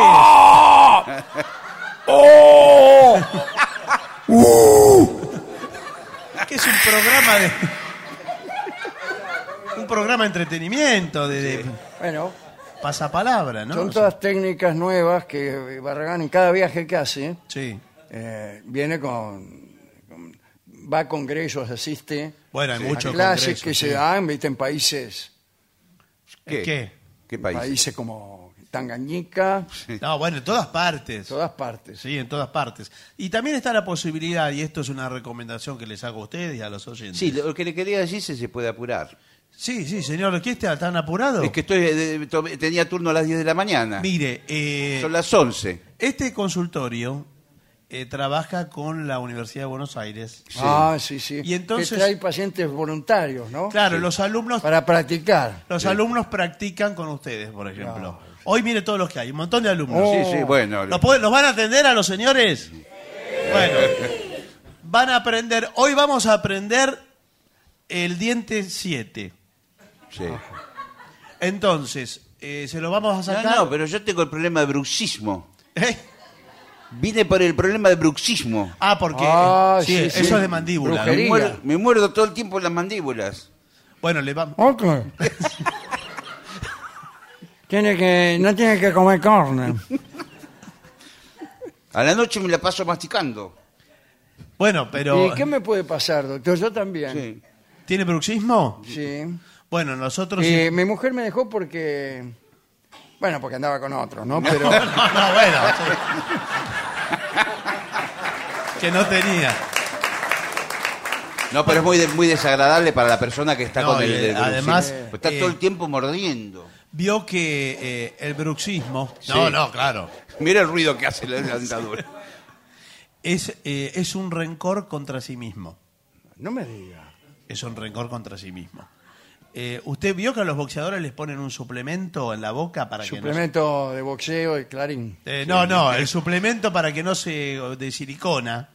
¿Qué es un programa de. Un programa de entretenimiento, de, de Bueno, pasapalabra, ¿no? son todas técnicas nuevas que Barragán en cada viaje que hace Sí. eh, viene con, con- va a congresos, asiste Bueno, hay a muchos clases congresos, que sí. se dan, viste, en países, ¿qué? ¿Qué? ¿Qué país? países como Tangañica, No, bueno, en todas partes. todas partes. Sí, en todas partes. Y también está la posibilidad, y esto es una recomendación que les hago a ustedes y a los oyentes. Sí, lo que le quería decir es que se puede apurar. sí, sí, señor. ¿Qué está tan apurado? Es que estoy eh, tomé- tenía turno a las 10 de la mañana. Mire, eh, Son las 11. este consultorio eh, trabaja con la Universidad de Buenos Aires. Ah, sí, sí. Y entonces- Que trae pacientes voluntarios, ¿no? Claro, los alumnos Para practicar. los alumnos practican con ustedes, por ejemplo. Hoy mire todos los que hay, un montón de alumnos. Oh. Sí, sí, bueno. ¿Los, puede- los van a atender a los señores? Bueno, <laughs> van a aprender. Hoy vamos a aprender el diente 7. Sí. Entonces, eh, se lo vamos a No, sacar. no, pero yo tengo el problema de bruxismo. <laughs> ¿Eh? Vine por el problema de bruxismo. Ah, porque Ah, sí, sí, eso sí. es de mandíbula. Me muerdo, me muerdo todo el tiempo en las mandíbulas. Bueno, le vamos. Ok. <laughs> tiene que, no tiene que comer carne. <laughs> A la noche me la paso masticando. Bueno, pero ¿Y qué me puede pasar, doctor? Yo también. Sí. ¿tiene bruxismo? Sí. Bueno, nosotros mi mujer me dejó porque... Bueno, porque andaba con otro, ¿no? Pero... <laughs> No, no, bueno. sí. Que no tenía. No, pero es muy, de- muy desagradable para la persona que está No, con el bruxismo. además, Pues está eh, todo el tiempo mordiendo. Vio que eh, el bruxismo. No, Sí. no, claro. Mira el ruido que hace la dentadura. Es, eh, es un rencor contra sí mismo. No me diga. Es un rencor contra sí mismo. Eh, ¿Usted vio que a los boxeadores les ponen un suplemento en la boca para que no Suplemento de boxeo y clarín. se... Eh, no, no, el suplemento para que no se... de silicona.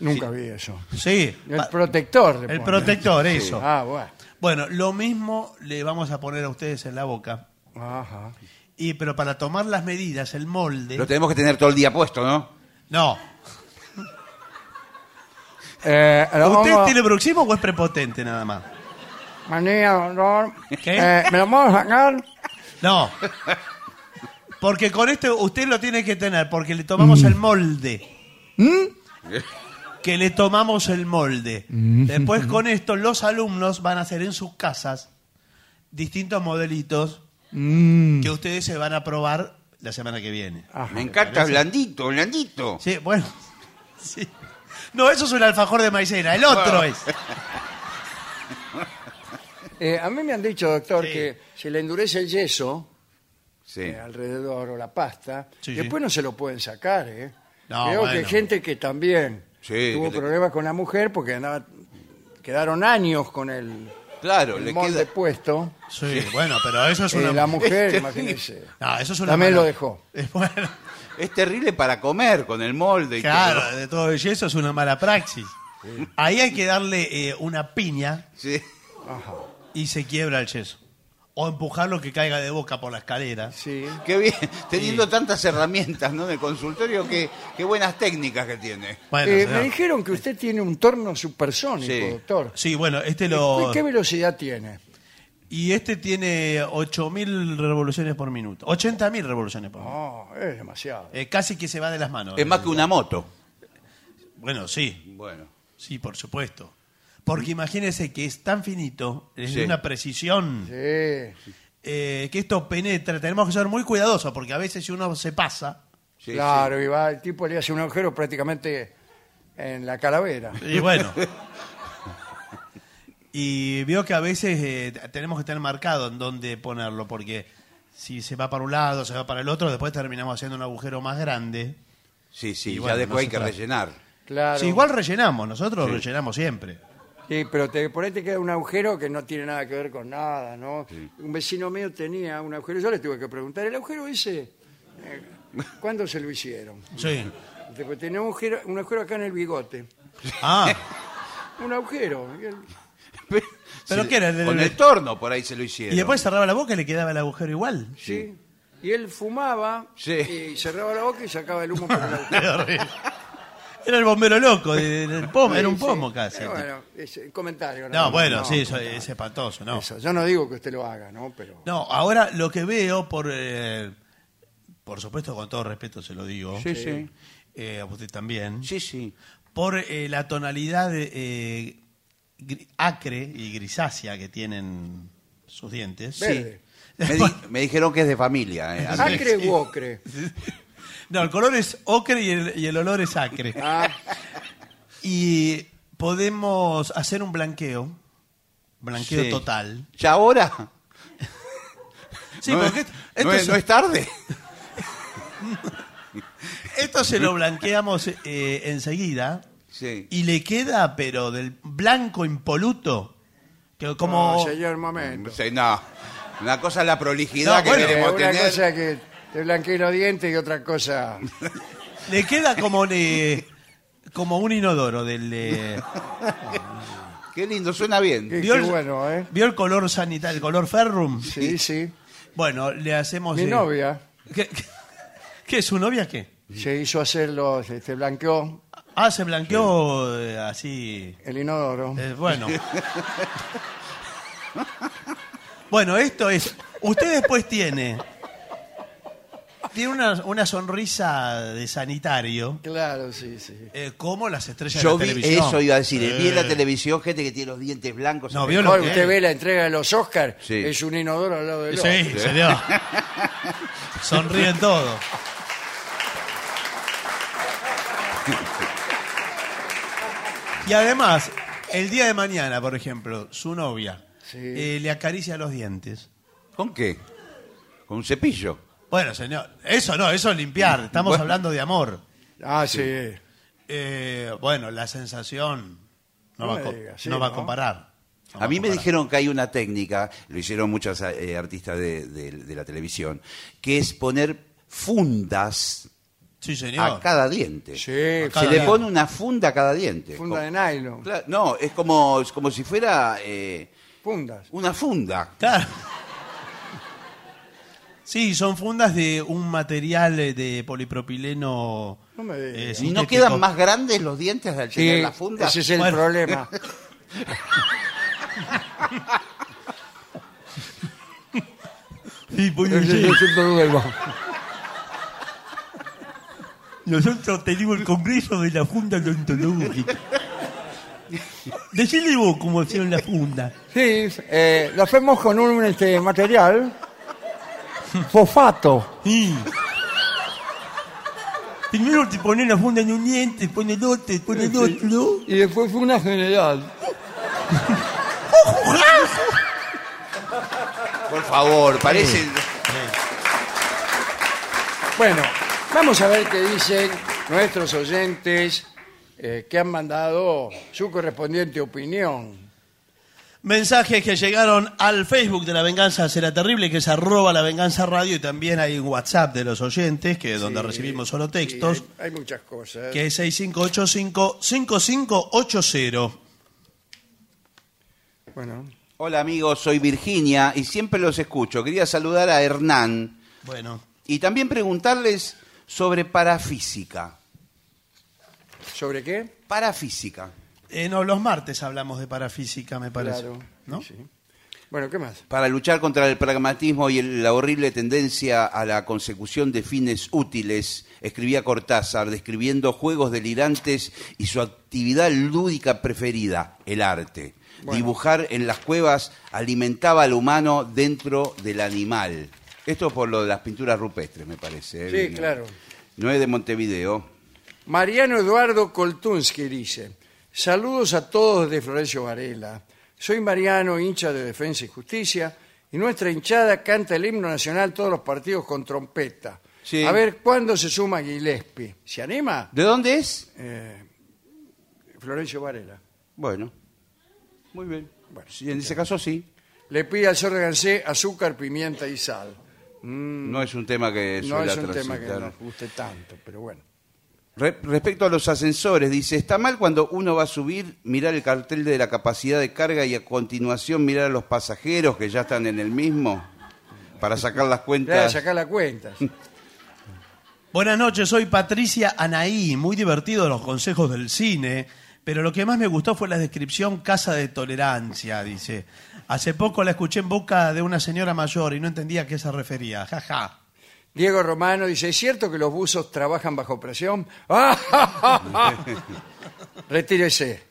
Nunca vi eso. Sí. El pa- protector. le el ponen. protector, eso. Ah, bueno. Bueno, lo mismo le vamos a poner a ustedes en la boca. Ajá. Y, pero para tomar las medidas, el molde... Lo tenemos que tener todo el día puesto, ¿no? No. Eh, ¿Usted vamos- tiene bruxismo o es prepotente nada más? Manía, doctor. ¿Qué? Eh, ¿Me lo vamos a sacar? No. Porque con esto usted lo tiene que tener, porque le tomamos el molde. Que le tomamos el molde. Después con esto los alumnos van a hacer en sus casas distintos modelitos que ustedes se van a probar la semana que viene. Ajá. Me encanta blandito, blandito. Sí, bueno. <laughs> Sí. No, eso es un alfajor de maicena, el otro es. Eh, a mí me han dicho, doctor, Sí. que si le endurece el yeso Sí. eh, alrededor o la pasta, Sí, después no se lo pueden sacar. ¿eh? No, Creo que bueno. hay gente que también Sí, tuvo que problemas con la mujer porque andaba, quedaron años con el, Claro, el le molde queda. puesto. Sí, bueno, pero eso es Eh, una... la mujer, imagínese. No, eso es una También mala- lo dejó. Eh, Bueno, Es terrible para comer con el molde y claro, todo. de todo el yeso es una mala praxis. Ahí hay que darle eh, una piña Sí. Y se quiebra el yeso. O empujarlo que caiga de boca por la escalera. Sí. Qué bien. Teniendo tantas herramientas, ¿no? De consultorio, qué, qué buenas técnicas que tiene. Bueno, Eh, señor. me dijeron que usted tiene un torno supersónico, Sí. doctor. Sí, bueno, este ¿Qué, lo... qué velocidad tiene? Y este tiene 8.000 revoluciones por minuto. 80.000 revoluciones por minuto. No, es demasiado. Eh, casi que se va de las manos. Es más que una moto. Bueno, sí, Bueno. sí, por supuesto. Porque imagínese que es tan finito, es de Sí. una precisión, Sí. eh, que esto penetra. Tenemos que ser muy cuidadosos, porque a veces si uno se pasa, Sí, claro, y va, el tipo le hace un agujero prácticamente en la calavera. y bueno. <laughs> y veo que a veces eh, tenemos que tener marcado en dónde ponerlo, porque si se va para un lado, se va para el otro, después terminamos haciendo un agujero más grande. Sí, sí. Y ya bueno, después no hay que trata. rellenar. Claro. Sí, igual rellenamos, nosotros rellenamos siempre. Sí, pero te, por ahí te queda un agujero que no tiene nada que ver con nada, ¿no? Un vecino mío tenía un agujero, yo le tuve que preguntar, ¿el agujero ese, eh, <laughs> cuándo se lo hicieron? Sí. Dice, "Pues tenía un agujero, un agujero acá en el bigote. Ah, <laughs> Un agujero. Y él- <laughs> ¿Pero Sí, qué era? Con el torno por ahí se lo hicieron. y después cerraba la boca y le quedaba el agujero igual. sí. Y él fumaba Sí. y cerraba la boca y sacaba el humo por el agujero. Era el bombero loco, de- del pomo, era un Sí, pomo sí. casi. Eh, bueno, es un comentario. No, más, bueno, no, sí, eso comentario. es espantoso, ¿no? Eso, Yo no digo que usted lo haga, ¿no? Pero No, ahora lo que veo, por eh, por supuesto, con todo respeto se lo digo, Sí, sí. eh, a usted también, Sí, sí. por eh, la tonalidad eh, gri- acre y grisácea que tienen sus dientes. Verde. Me, di- me dijeron que es de familia. eh, Andrés. ¿Acre u ocre? <laughs> No, el color es ocre y el, y el olor es acre. Ah, Y podemos hacer un blanqueo, blanqueo Sí. total. ¿Ya ahora? Sí, ¿No, porque es, esto, no es- es- no es tarde? <laughs> esto se lo blanqueamos eh, enseguida Sí. y le queda, pero del blanco impoluto, que como... no, señor, momento. Sí, no. Una cosa es la prolijidad No, que bueno, queremos una tener. cosa que te blanquee los dientes y otra cosa. <laughs> Le queda como le- como un inodoro del... eh, <laughs> Qué lindo, suena bien. Qué, ¿Vio qué el- bueno, ¿eh? ¿Vio el color sanitario, el color ferrum? Sí, sí. Bueno, le hacemos... Mi eh, novia ¿Qué, qué, qué, su novia qué? se hizo hacerlo, se se blanqueó Ah, se blanqueó eh, así... el inodoro. eh, bueno. <laughs> bueno, esto es... Usted después tiene... Tiene una, una sonrisa de sanitario, Claro, sí, sí. eh, como las estrellas Yo de vi, la televisión. eso iba a decir, vi en la Eh. televisión gente que tiene los dientes blancos. No, vio lo que usted es. ve la entrega de los Oscars, Sí. es un inodoro al lado del Sí, otro. señor. <laughs> Sonríen todos. Y además, el día de mañana, por ejemplo, su novia Sí. eh, le acaricia los dientes. ¿Con qué? Con un cepillo. Bueno, señor, eso no, eso es limpiar. Estamos Bueno. hablando de amor. Ah, sí. Eh, bueno, la sensación no, No va, a diga, sí, no va a comparar. A mí me dijeron que hay una técnica, lo hicieron muchos eh, artistas de, de- de la televisión, que es poner fundas Sí, señor. a cada diente. Sí, Se cada le diente. pone una funda a cada diente. funda de nylon. Claro, no, es como, es como si fuera eh, Fundas. una funda. Claro. Sí, son fundas de un material eh, de polipropileno. No me eh, ¿Y no quedan más grandes los dientes al Sí, tener la funda? ese es el Bueno. problema. <laughs> Sí, pues, Ese sí. es el problema. Nosotros tenemos el congreso de la funda odontológica. Decile vos cómo hicieron la funda. Sí, eh, lo hacemos con un este, material fosfato. Sí. Primero te pones la funda en un diente, después en el otro, después en el otro. Y después fue una general. Por favor, parece... Bueno, vamos a ver qué dicen nuestros oyentes eh, que han mandado su correspondiente opinión. Mensajes que llegaron al Facebook de La Venganza Será Terrible, que es arroba La Venganza Radio, y también hay un WhatsApp de los oyentes, que es donde recibimos solo Sí, textos, hay, hay muchas cosas. que es 6585-5580. Bueno, Hola amigos, soy Virginia y siempre los escucho. Quería saludar a Hernán Bueno, y también preguntarles sobre parafísica. ¿sobre qué? Parafísica. Eh, no, los martes hablamos de parafísica, me parece. Claro. ¿no? sí. Bueno, ¿qué más? Para luchar contra el pragmatismo y el- la horrible tendencia a la consecución de fines útiles, escribía Cortázar, describiendo juegos delirantes y su actividad lúdica preferida, el arte. Bueno. Dibujar en las cuevas alimentaba al humano dentro del animal. Esto por lo de las pinturas rupestres, me parece. ¿eh? Sí, Bien. claro. No es de Montevideo. Mariano Eduardo Koltunsky dice, saludos a todos de Florencio Varela. Soy Mariano, hincha de Defensa y Justicia, y nuestra hinchada canta el himno nacional todos los partidos con trompeta. Sí. A ver cuándo se suma Gillespie. ¿Se anima? ¿De dónde es? Eh, Florencio Varela. Bueno, muy bien. Bueno, Sí, en ese caso sí. Le pide al señor Gansé azúcar, pimienta y sal. No es un tema que No suele es un tema que nos guste tanto, pero bueno. Re- respecto a los ascensores, dice, está mal cuando uno va a subir, mirar el cartel de la capacidad de carga y a continuación mirar a los pasajeros que ya están en el mismo para sacar las cuentas. sacar la cuenta. <laughs> Buenas noches, soy Patricia Anaí, muy divertido los consejos del cine, pero lo que más me gustó fue la descripción casa de tolerancia, dice. Hace poco la escuché en boca de una señora mayor y no entendía a qué se refería. Ja, ja. Diego Romano dice, ¿es cierto que los buzos trabajan bajo presión? <laughs> Retírese.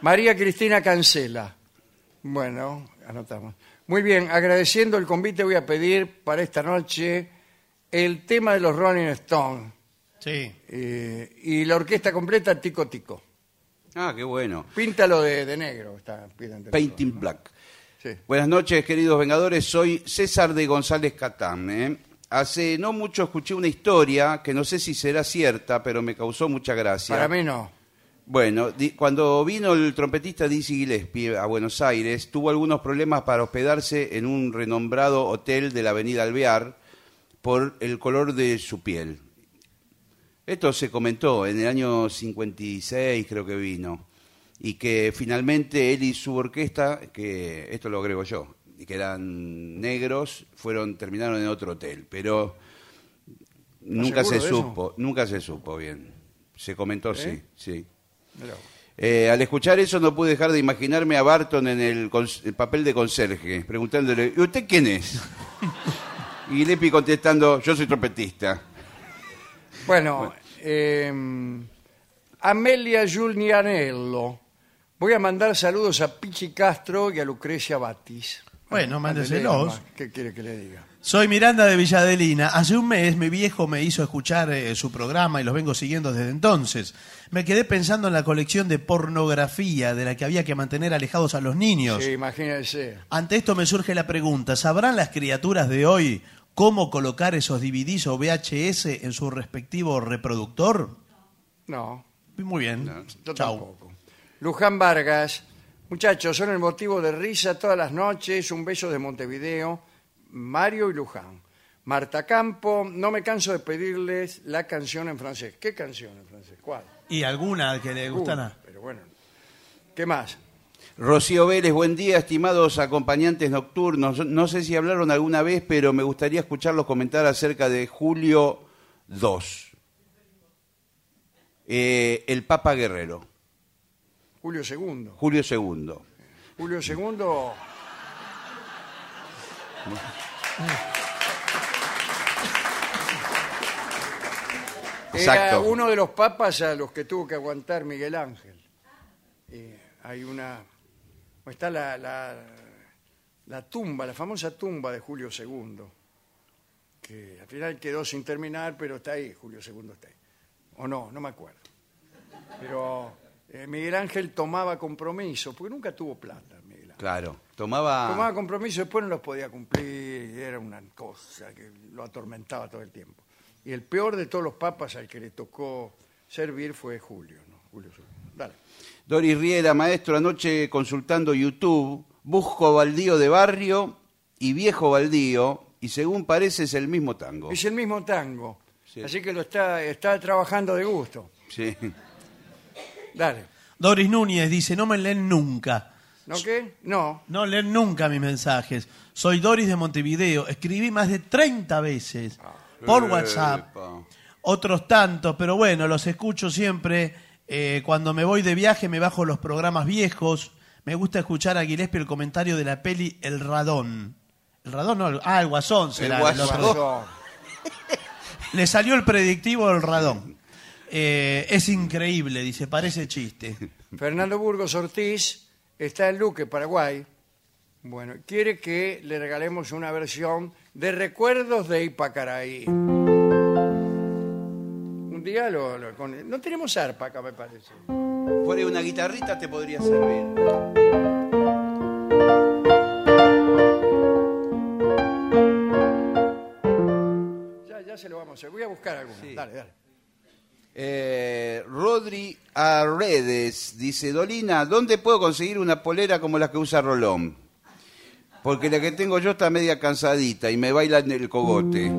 María Cristina Cancela. Bueno, anotamos. Muy bien, agradeciendo el convite voy a pedir para esta noche el tema de los Rolling Stones Sí. eh, y la orquesta completa Tico Tico. Ah, qué bueno. Píntalo de, de negro. Está, Painting. Black. Sí. Buenas noches, queridos Vengadores. Soy César de González Catán. ¿eh? Hace no mucho escuché una historia que no sé si será cierta, pero me causó mucha gracia. Para mí no. Bueno, di- cuando vino el trompetista Dizzy Gillespie a Buenos Aires, tuvo algunos problemas para hospedarse en un renombrado hotel de la avenida Alvear por el color de su piel. Esto se comentó en el año 56, creo que vino. Y que finalmente él y su orquesta, que esto lo agrego yo, y que eran negros, fueron terminaron en otro hotel, pero nunca se supo, nunca se supo bien. Se comentó ¿Eh? sí, sí. Mirá. Eh, al escuchar eso no pude dejar de imaginarme a Barton en el, el papel de conserje, preguntándole, ¿y usted quién es? <laughs> y Lepi contestando, yo soy trompetista. Bueno, eh, Amelia Giulianello. Voy a mandar saludos a Pichi Castro y a Lucrecia Batis. Bueno, mándeselos. ¿Qué quiere que le diga? Soy Miranda de Villadelina. Hace un mes mi viejo me hizo escuchar eh, su programa y los vengo siguiendo desde entonces. Me quedé pensando en la colección de pornografía de la que había que mantener alejados a los niños. Sí, imagínense. Ante esto me surge la pregunta, ¿sabrán las criaturas de hoy cómo colocar esos DVDs o VHS en su respectivo reproductor? No, Muy bien. yo Chau. tampoco. Luján Vargas. Muchachos, son el motivo de risa todas las noches. Un beso de Montevideo. Mario y Luján. Marta Campo, no me canso de pedirles la canción en francés. ¿Qué canción en francés? ¿Cuál? ¿Y alguna que le gustan Uh, pero bueno. ¿Qué más? Rocío Vélez, buen día, estimados acompañantes nocturnos. No sé si hablaron alguna vez, pero me gustaría escucharlos comentar acerca de Julio II. Eh, el Papa Guerrero, Julio II. Julio II. Julio II. Era Exacto. uno de los papas a los que tuvo que aguantar Miguel Ángel. Y hay una. Está la, la, la tumba, la famosa tumba de Julio II, que al final quedó sin terminar, pero está ahí, Julio II está ahí. O no, no me acuerdo. Pero eh, Miguel Ángel tomaba compromiso, porque nunca tuvo plata, Miguel Ángel. Claro, tomaba... Tomaba compromiso, después no los podía cumplir, y era una cosa que lo atormentaba todo el tiempo. Y el peor de todos los papas al que le tocó servir fue Julio, ¿no? Julio. Dale. Doris Riera, maestro, anoche consultando YouTube, busco baldío de barrio y viejo baldío, y según parece es el mismo tango. Es el mismo tango, Sí. así que lo está, está trabajando de gusto. Sí. Dale. Doris Núñez dice, no me leen nunca. ¿No qué? No. No leen nunca mis mensajes. Soy Doris de Montevideo. Escribí más de 30 veces por WhatsApp. Epa. Otros tantos, pero bueno, los escucho siempre. Eh, cuando me voy de viaje me bajo los programas viejos. Me gusta escuchar a Gillespie el comentario de la peli El Radón. El Radón no, el- ah, el Guasón será. El el. Guasón. Le salió el predictivo del Radón. Eh, es increíble, dice, parece chiste. <laughs> Fernando Burgos Ortiz está en Luque, Paraguay. Bueno, quiere que le regalemos una versión de Recuerdos de Ipacaraí. Un día lo, lo- con- no tenemos arpa acá, me parece. Por ahí una guitarrita te podría servir. Ya, ya se lo vamos a hacer. Voy a buscar alguno. Dale, dale. Eh, Rodri Arredes dice, Dolina, ¿dónde puedo conseguir una polera como la que usa Rolón? Porque la que tengo yo está media cansadita y me baila en el cogote.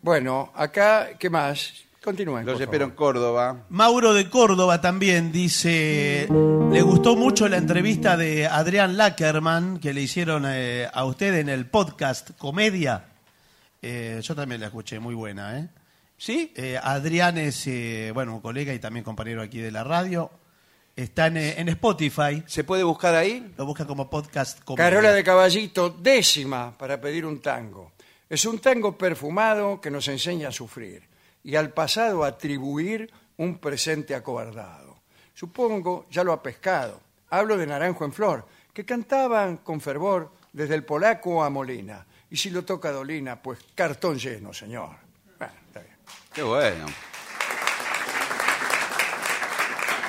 Bueno, acá, ¿qué más? Continúen. Los por espero en. Córdoba. Mauro de Córdoba también dice, le gustó mucho la entrevista de Adrián Lackerman que le hicieron eh, a usted en el podcast Comedia. Eh, yo también la escuché, muy buena. ¿eh? ¿Sí? Eh, Adrián es, eh, bueno, un colega y también compañero aquí de la radio. Está en, eh, en Spotify, ¿Se puede buscar ahí? lo busca como podcast. Carola de Caballito, décima para pedir un tango. Es un tango perfumado que nos enseña a sufrir y al pasado atribuir un presente acobardado. Supongo ya lo ha pescado. Hablo de Naranjo en Flor, que cantaban con fervor desde el polaco a Molina. Y si lo toca Dolina, pues cartón lleno, señor. Qué bueno.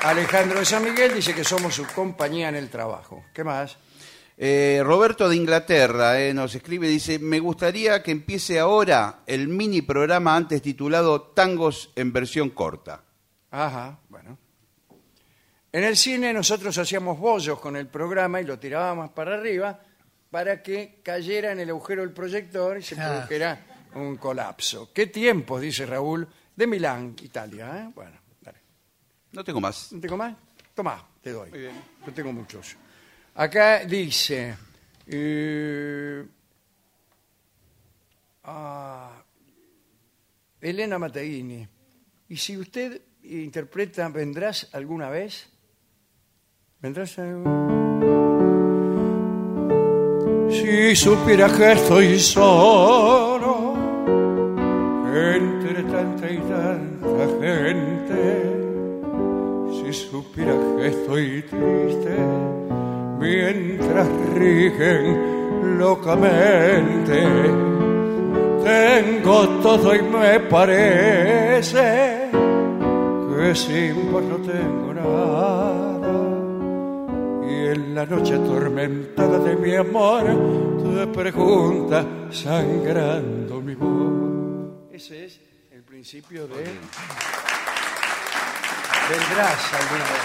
Alejandro de San Miguel dice que somos su compañía en el trabajo. ¿Qué más? Eh, Roberto de Inglaterra eh, nos escribe, dice, me gustaría que empiece ahora el mini programa antes titulado Tangos en versión corta. Ajá, bueno. En el cine nosotros hacíamos bollos con el programa y lo tirábamos para arriba para que cayera en el agujero del proyector y se Ah. produjera un colapso. ¿Qué tiempos? Dice Raúl, de Milán, Italia. ¿eh? Bueno, dale. No tengo más. ¿No tengo más? Tomá, te doy. Yo tengo muchos. Acá dice... eh, ah, Elena Mateini. ¿Y si usted interpreta ¿Vendrás alguna vez? ¿Vendrás alguna Si supieras que estoy solo y tanta gente, si supieras que estoy triste mientras rigen locamente, tengo todo y me parece que sin vos no tengo nada. Y en la noche atormentada de mi amor, te pregunta sangrando mi voz. El principio de. Vendrás alguna vez.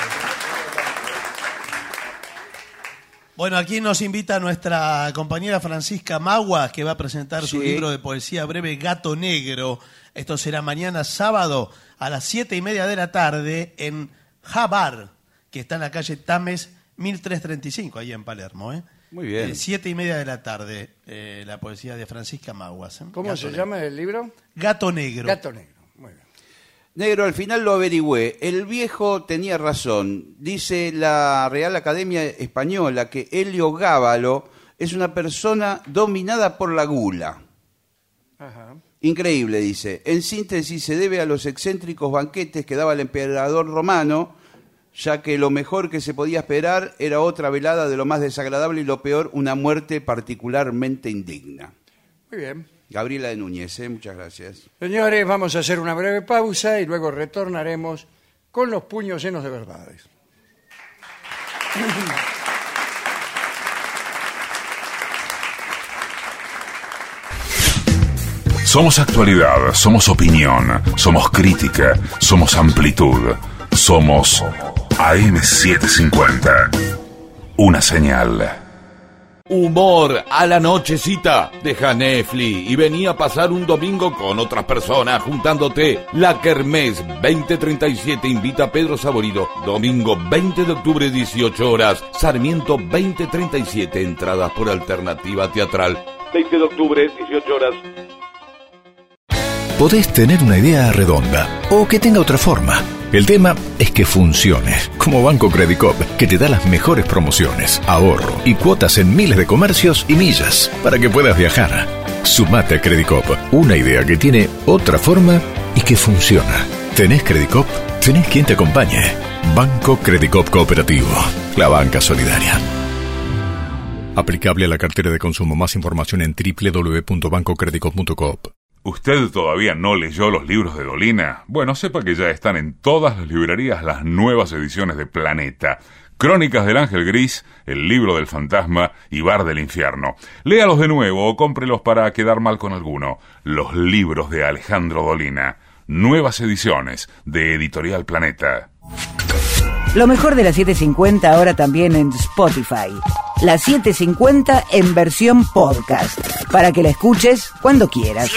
Bueno, aquí nos invita nuestra compañera Francisca Magua, que va a presentar su libro de poesía breve Gato Negro. Esto será mañana sábado a las siete y media de la tarde en Jabar, que está en la calle Tames 1335, ahí en Palermo. ¿eh? Muy bien. Eh, siete y media de la tarde, eh, la poesía de Francisca Maguas. ¿eh? ¿Cómo Gato se Negro. llama el libro? Gato Negro. Gato Negro. Negro, al final lo averigüé. El viejo tenía razón. Dice la Real Academia Española que Helio Gábalo es una persona dominada por la gula. Ajá. Increíble, dice. En síntesis, se debe a los excéntricos banquetes que daba el emperador romano, ya que lo mejor que se podía esperar era otra velada de lo más desagradable y lo peor, una muerte particularmente indigna. Muy bien. Gabriela de Núñez, ¿eh? muchas gracias. Señores, vamos a hacer una breve pausa y luego retornaremos con los puños llenos de verdades. Somos actualidad, somos opinión, somos crítica, somos amplitud, somos AM750. Una señal. Humor a la nochecita. Deja Netflix y venía a pasar un domingo con otras personas juntándote. La Kermés 2037 invita a Pedro Saborido. Domingo 20 de octubre 18 horas. Sarmiento 2037 entradas por alternativa teatral. 20 de octubre 18 horas. Podés tener una idea redonda o que tenga otra forma. El tema es que funcione, como Banco Credicop, que te da las mejores promociones, ahorro y cuotas en miles de comercios y millas para que puedas viajar. Sumate a Credicop, una idea que tiene otra forma y que funciona. ¿Tenés Credicop? ¿Tenés quien te acompañe? Banco Credicop Cooperativo, la banca solidaria. Aplicable a la cartera de consumo. Más información en www.bancocredicop.coop. ¿Usted todavía no leyó los libros de Dolina? Bueno, sepa que ya están en todas las librerías las nuevas ediciones de Planeta. Crónicas del Ángel Gris, El libro del fantasma y Bar del Infierno. Léalos de nuevo o cómprelos para quedar mal con alguno. Los libros de Alejandro Dolina. Nuevas ediciones de Editorial Planeta. Lo mejor de la 750 ahora también en Spotify. La 750 en versión podcast. Para que la escuches cuando quieras.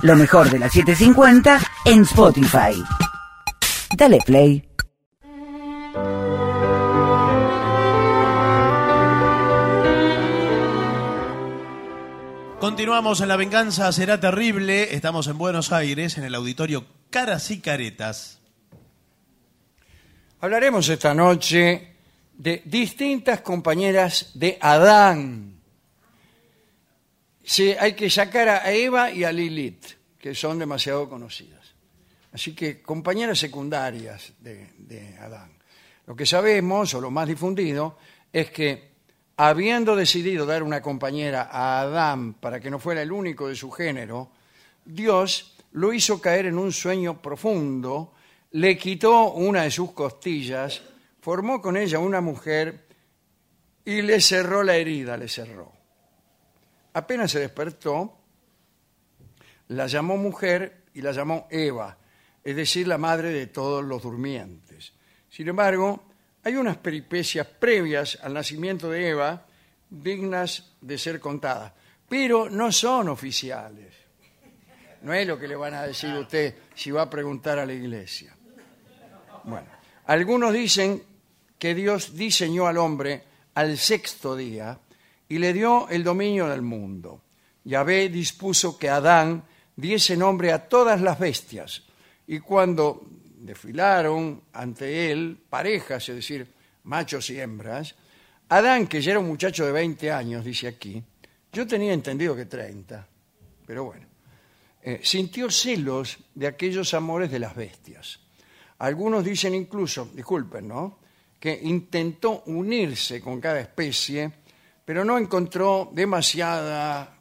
Lo mejor de la 750 en Spotify. Dale play. Continuamos en La Venganza Será Terrible. Estamos en Buenos Aires, en el auditorio Caras y Caretas. Hablaremos esta noche de distintas compañeras de Adán. Hay que sacar a Eva y a Lilith, que son demasiado conocidas. Así que compañeras secundarias de, de Adán. Lo que sabemos, o lo más difundido, es que habiendo decidido dar una compañera a Adán para que no fuera el único de su género, Dios lo hizo caer en un sueño profundo, le quitó una de sus costillas, formó con ella una mujer y le cerró la herida, le cerró. Apenas se despertó, la llamó mujer y la llamó Eva, es decir, la madre de todos los durmientes. Sin embargo, hay unas peripecias previas al nacimiento de Eva dignas de ser contadas, pero no son oficiales. No es lo que le van a decir a usted si va a preguntar a la iglesia. Bueno, algunos dicen que Dios diseñó al hombre al sexto día y le dio el dominio del mundo. Yahvé dispuso que Adán diese nombre a todas las bestias y cuando desfilaron ante él parejas, es decir, machos y hembras, Adán, que ya era un muchacho de 20 años, dice aquí, yo tenía entendido que 30, pero bueno, eh, sintió celos de aquellos amores de las bestias. Algunos dicen incluso, disculpen, ¿no? Que intentó unirse con cada especie, pero no encontró demasiada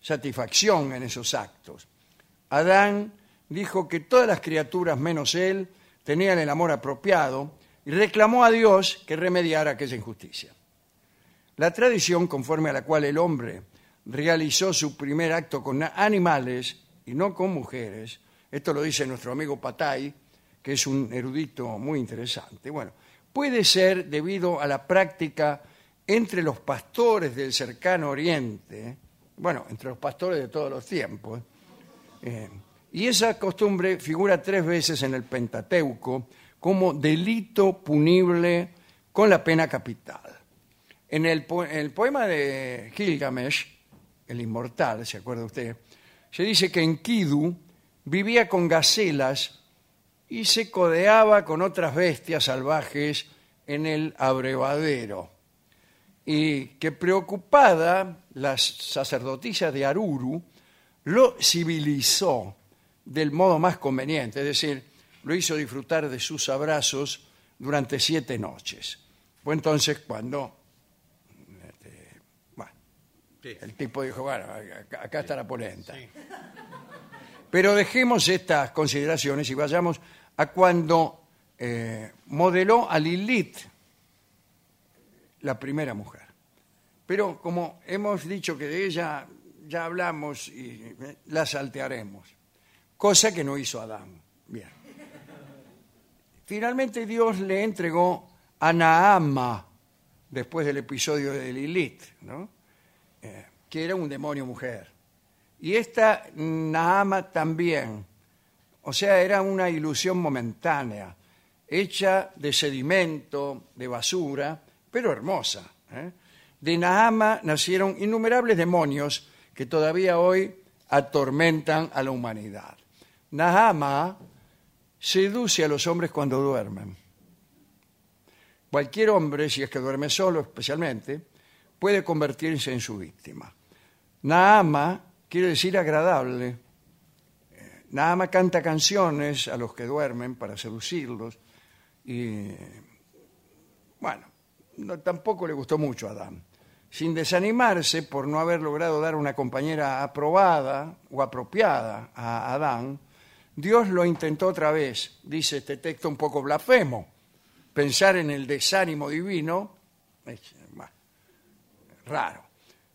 satisfacción en esos actos. Adán dijo que todas las criaturas menos él tenían el amor apropiado y reclamó a Dios que remediara aquella injusticia. La tradición conforme a la cual el hombre realizó su primer acto con animales y no con mujeres, esto lo dice nuestro amigo Patay, que es un erudito muy interesante, bueno, puede ser debido a la práctica entre los pastores del cercano oriente, bueno, entre los pastores de todos los tiempos, eh, y esa costumbre figura tres veces en el Pentateuco como delito punible con la pena capital. En el, el poema de Gilgamesh, el inmortal, ¿se acuerda usted? Se dice que en Kidu vivía con gacelas y se codeaba con otras bestias salvajes en el abrevadero. Y que preocupada, las sacerdotisas de Aruru lo civilizó del modo más conveniente, es decir, lo hizo disfrutar de sus abrazos durante siete noches. Fue entonces cuando este, bueno, el tipo dijo, bueno, acá, está la polenta. Pero dejemos estas consideraciones y vayamos a cuando eh, modeló a Lilith, la primera mujer. Pero como hemos dicho que de ella ya hablamos y eh, la saltearemos cosa que no hizo Adán. Bien. Finalmente Dios le entregó a Naama, después del episodio de Lilith, ¿no? Eh, que era un demonio mujer. Y esta Naama también, o sea, era una ilusión momentánea, hecha de sedimento, de basura, pero hermosa. ¿eh? De Naama nacieron innumerables demonios que todavía hoy atormentan a la humanidad. Nahama seduce a los hombres cuando duermen. Cualquier hombre, si es que duerme solo especialmente, puede convertirse en su víctima. Nahama quiere decir agradable. Nahama canta canciones a los que duermen para seducirlos. Y bueno, tampoco le gustó mucho a Adán. Sin desanimarse por no haber logrado dar una compañera aprobada o apropiada a Adán, Dios lo intentó otra vez, dice este texto un poco blasfemo. Pensar en el desánimo divino es raro.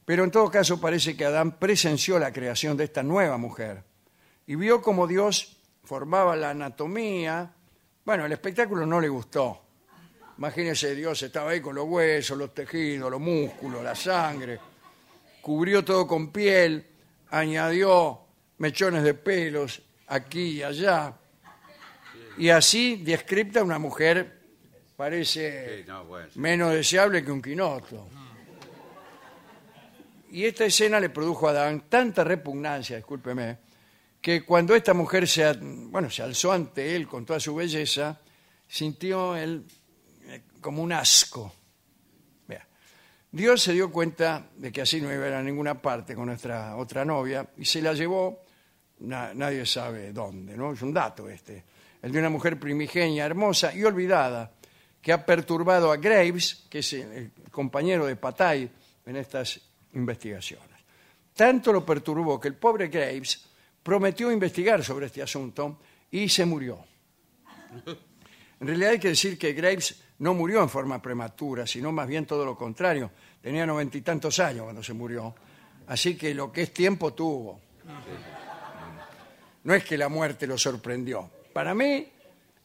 Pero en todo caso parece que Adán presenció la creación de esta nueva mujer y vio cómo Dios formaba la anatomía. Bueno, el espectáculo no le gustó. Imagínese, Dios estaba ahí con los huesos, los tejidos, los músculos, la sangre. Cubrió todo con piel, añadió mechones de pelos, aquí y allá. Y así descripta una mujer parece menos deseable que un quinoto. Y esta escena le produjo a Adán tanta repugnancia, discúlpeme, que cuando esta mujer se, bueno, se alzó ante él con toda su belleza, sintió él eh, como un asco. Dios se dio cuenta de que así no iba a ir a ninguna parte con nuestra otra novia y se la llevó nadie sabe dónde, ¿no? Es un dato este. El de una mujer primigenia, hermosa y olvidada, que ha perturbado a Graves, que es el compañero de Patay en estas investigaciones. Tanto lo perturbó que el pobre Graves prometió investigar sobre este asunto y se murió. En realidad hay que decir que Graves no murió en forma prematura, sino más bien todo lo contrario. Tenía noventa y tantos años cuando se murió. Así que lo que es tiempo tuvo. No es que la muerte lo sorprendió. Para mí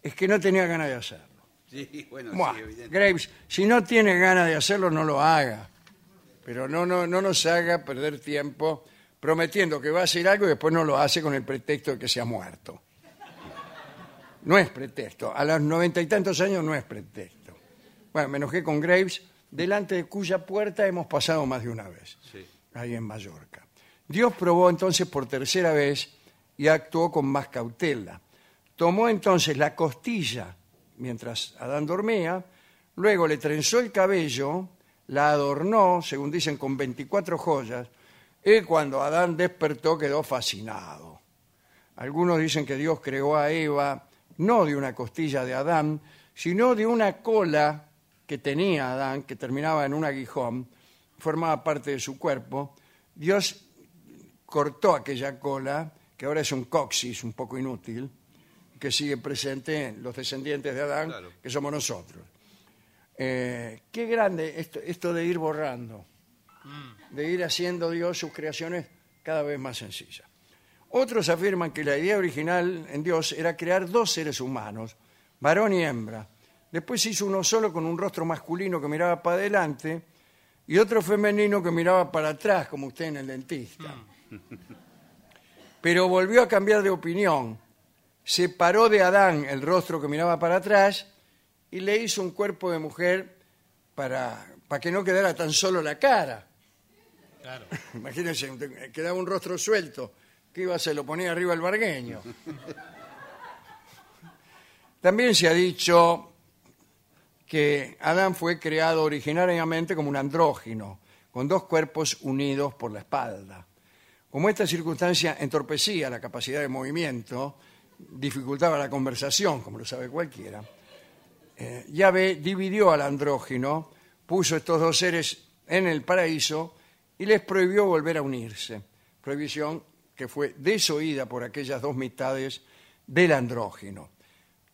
es que no tenía ganas de hacerlo. Sí, bueno, Graves, si no tiene ganas de hacerlo, no lo haga. Pero no, no, no nos haga perder tiempo prometiendo que va a hacer algo y después no lo hace con el pretexto de que se ha muerto. No es pretexto. A los noventa y tantos años no es pretexto. bueno, me enojé con Graves, delante de cuya puerta hemos pasado más de una vez, Sí. ahí en Mallorca. Dios probó entonces por tercera vez y actuó con más cautela. Tomó entonces la costilla mientras Adán dormía, luego le trenzó el cabello, la adornó, según dicen, con 24 joyas, y cuando Adán despertó quedó fascinado. Algunos dicen que Dios creó a Eva no de una costilla de Adán, sino de una cola que tenía Adán, que terminaba en un aguijón, formaba parte de su cuerpo. Dios cortó aquella cola, que ahora es un coxis un poco inútil, que sigue presente en los descendientes de Adán, Claro. que somos nosotros. Eh, qué grande esto, esto de ir borrando, de ir haciendo Dios sus creaciones cada vez más sencillas. Otros afirman que la idea original en Dios era crear dos seres humanos, varón y hembra. Después se hizo uno solo con un rostro masculino que miraba para adelante y otro femenino que miraba para atrás, como usted en el dentista. <laughs> Pero volvió a cambiar de opinión. Separó de Adán el rostro que miraba para atrás y le hizo un cuerpo de mujer para, para que no quedara tan solo la cara. Claro. <laughs> Imagínense, te- quedaba un rostro suelto. ¿Qué iba a hacer? Lo ponía arriba el bargueño. <laughs> También se ha dicho que Adán fue creado originariamente como un andrógino, con dos cuerpos unidos por la espalda. Como esta circunstancia entorpecía la capacidad de movimiento, dificultaba la conversación, como lo sabe cualquiera, eh, Yahvé dividió al andrógino, puso estos dos seres en el paraíso y les prohibió volver a unirse. Prohibición que fue desoída por aquellas dos mitades del andrógino.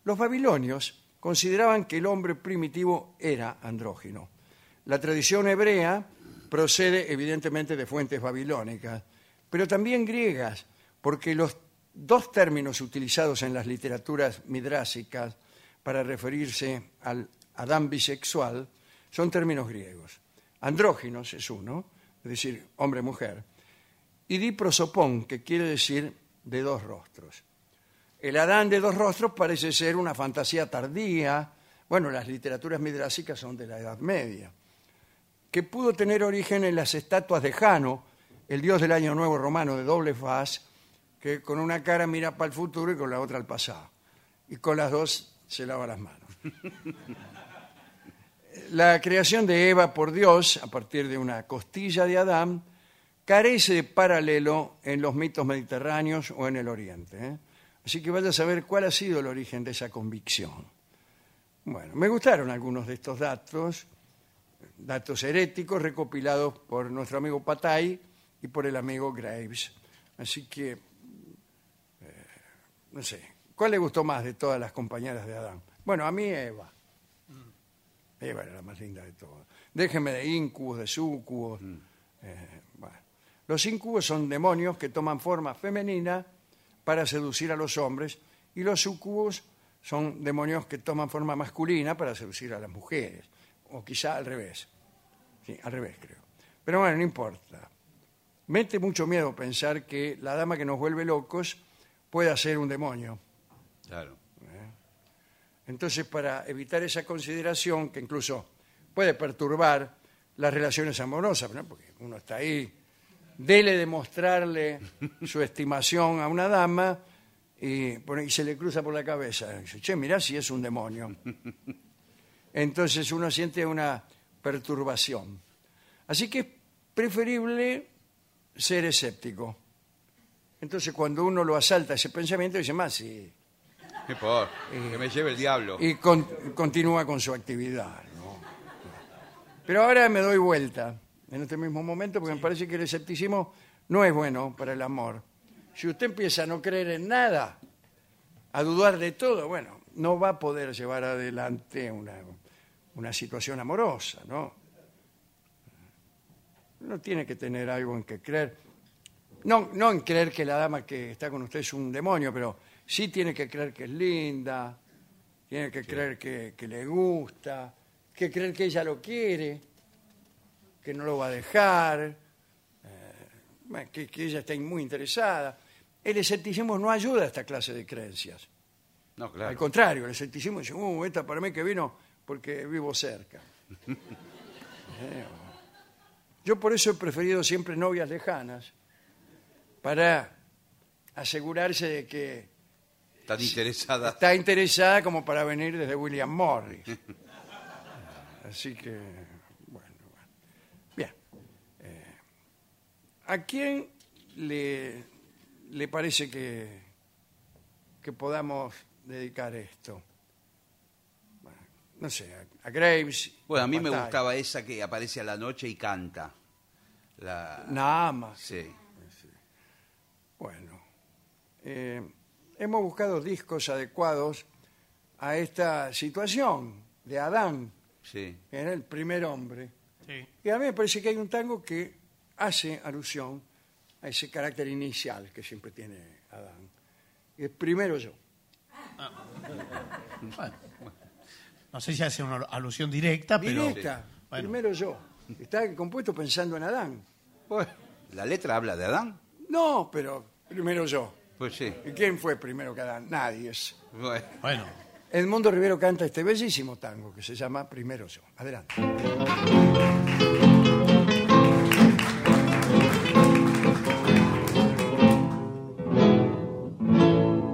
Los babilonios consideraban que el hombre primitivo era andrógino. La tradición hebrea procede evidentemente de fuentes babilónicas, pero también griegas, porque los dos términos utilizados en las literaturas midrásicas para referirse al Adán bisexual son términos griegos. Andróginos es uno, es decir, hombre-mujer, y diprosopón, que quiere decir de dos rostros. El Adán de dos rostros parece ser una fantasía tardía, bueno, las literaturas midrásicas son de la Edad Media, que pudo tener origen en las estatuas de Jano, el dios del año nuevo romano de doble faz, que con una cara mira para el futuro y con la otra al pasado, y con las dos se lava las manos. <laughs> La creación de Eva por Dios, a partir de una costilla de Adán, carece de paralelo en los mitos mediterráneos o en el Oriente. ¿eh? Así que vaya a saber cuál ha sido el origen de esa convicción. Bueno, me gustaron algunos de estos datos, datos heréticos recopilados por nuestro amigo Patay y por el amigo Graves. Así que, eh, no sé, ¿cuál le gustó más de todas las compañeras de Adán? Bueno, a mí Eva. Eva era la más linda de todas. Déjeme de incubos, de sucubos. eh, bueno. Los incubos son demonios que toman forma femenina para seducir a los hombres y los sucubos son demonios que toman forma masculina para seducir a las mujeres. O quizá al revés. Sí, al revés creo. Pero bueno, no importa. Mete mucho miedo pensar que la dama que nos vuelve locos pueda ser un demonio. Claro. Entonces, para evitar esa consideración, que incluso puede perturbar las relaciones amorosas, porque uno está ahí, dele demostrarle su estimación a una dama y se le cruza por la cabeza. Dice, che, mirá si es un demonio. Entonces uno siente una perturbación. Así que es preferible ser escéptico. Entonces cuando uno lo asalta ese pensamiento, dice, más sí, ¿Qué por? Que me lleve el diablo. y con- continúa con su actividad. ¿no? Pero ahora me doy vuelta en este mismo momento porque me parece que el escepticismo no es bueno para el amor. Si usted empieza a no creer en nada, a dudar de todo, bueno, no va a poder llevar adelante una, una situación amorosa, ¿no? No tiene que tener algo en que creer. No, no en creer que la dama que está con usted es un demonio, pero sí tiene que creer que es linda, tiene que creer que, que le gusta, que creer que ella lo quiere, que no lo va a dejar, eh, que, que ella está muy interesada. El escepticismo no ayuda a esta clase de creencias. No, Al claro. contrario, el escepticismo dice, uh, esta para mí que vino porque vivo cerca. <laughs> Eh, Yo por eso he preferido siempre novias lejanas, para asegurarse de que Tan interesada. está interesada como para venir desde William Morris. <laughs> Así que, bueno, bueno. bien. Eh, ¿A quién le, le parece que, que podamos dedicar esto? Bueno, no sé, a, a Graves. Bueno, a mí me gustaba esa que aparece a la noche y canta. La... Nada más. Sí. Bueno, eh, hemos buscado discos adecuados a esta situación de Adán, Sí. que era el primer hombre. Sí. Y a mí me parece que hay un tango que hace alusión a ese carácter inicial que siempre tiene Adán. Y es primero yo. <laughs> Bueno, no sé si hace una alusión directa, pero. Directa, Bueno. primero yo. Está compuesto pensando en Adán. Bueno, ¿La letra habla de Adán? No, pero primero yo. Pues sí. ¿Y quién fue primero que Adán? Nadie. Es. Bueno. Bueno, Edmundo Rivero canta este bellísimo tango que se llama Primero yo. Adelante.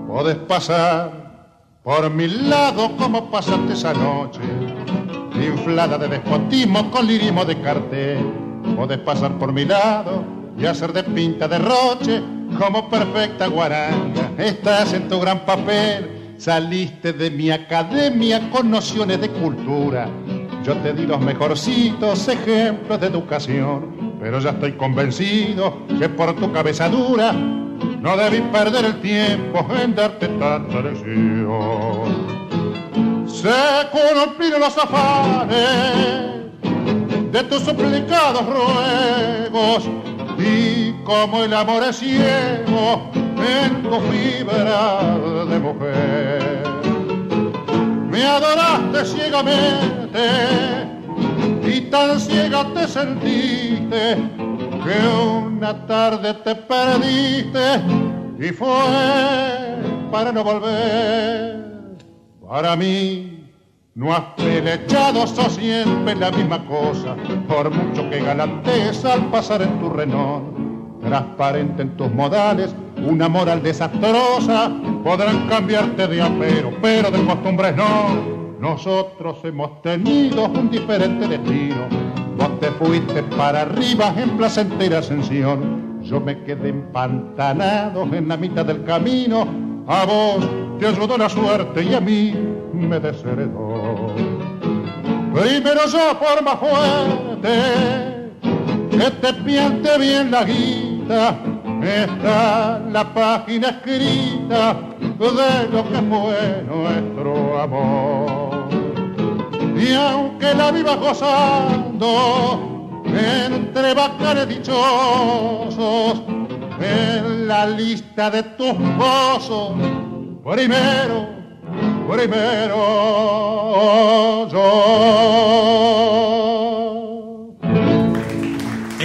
Podés pasar por mi lado como pasaste esa noche, inflada de despotismo con lirismo de cartel. Podés pasar por mi lado y hacer de pinta de roche como perfecta guaranga. Estás en tu gran papel, saliste de mi academia con nociones de cultura. Yo te di los mejorcitos ejemplos de educación, pero ya estoy convencido que por tu cabeza dura no debí perder el tiempo en darte tanta lección. Se cumplieron los afanes de tus suplicados ruegos y como el amor es ciego en fibra de mujer. Me adoraste ciegamente y tan ciega te sentiste que una tarde te perdiste y fue para no volver. Para mí no has pelechado, sos siempre la misma cosa, por mucho que galantes al pasar en tu renón. Transparente en tus modales, una moral desastrosa, podrán cambiarte de apero, pero de costumbres no. Nosotros hemos tenido un diferente destino. Vos te fuiste para arriba en placentera ascensión. Yo me quedé empantanado en la mitad del camino. A vos te ayudó la suerte y a mí me desheredó. Primero yo por más fuerte, que te piante bien la guita. Está la página escrita de lo que fue nuestro amor. Y aunque la vivas gozando entre bacanes dichosos, en la lista de tus gozos, primero, primero yo.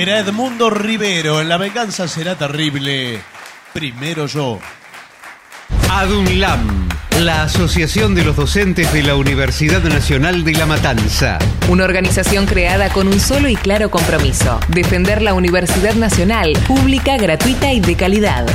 era Edmundo Rivero. En La venganza será terrible. Primero yo. ADUNLAM, la Asociación de los Docentes de la Universidad Nacional de La Matanza. Una organización creada con un solo y claro compromiso, defender la Universidad Nacional, pública, gratuita y de calidad.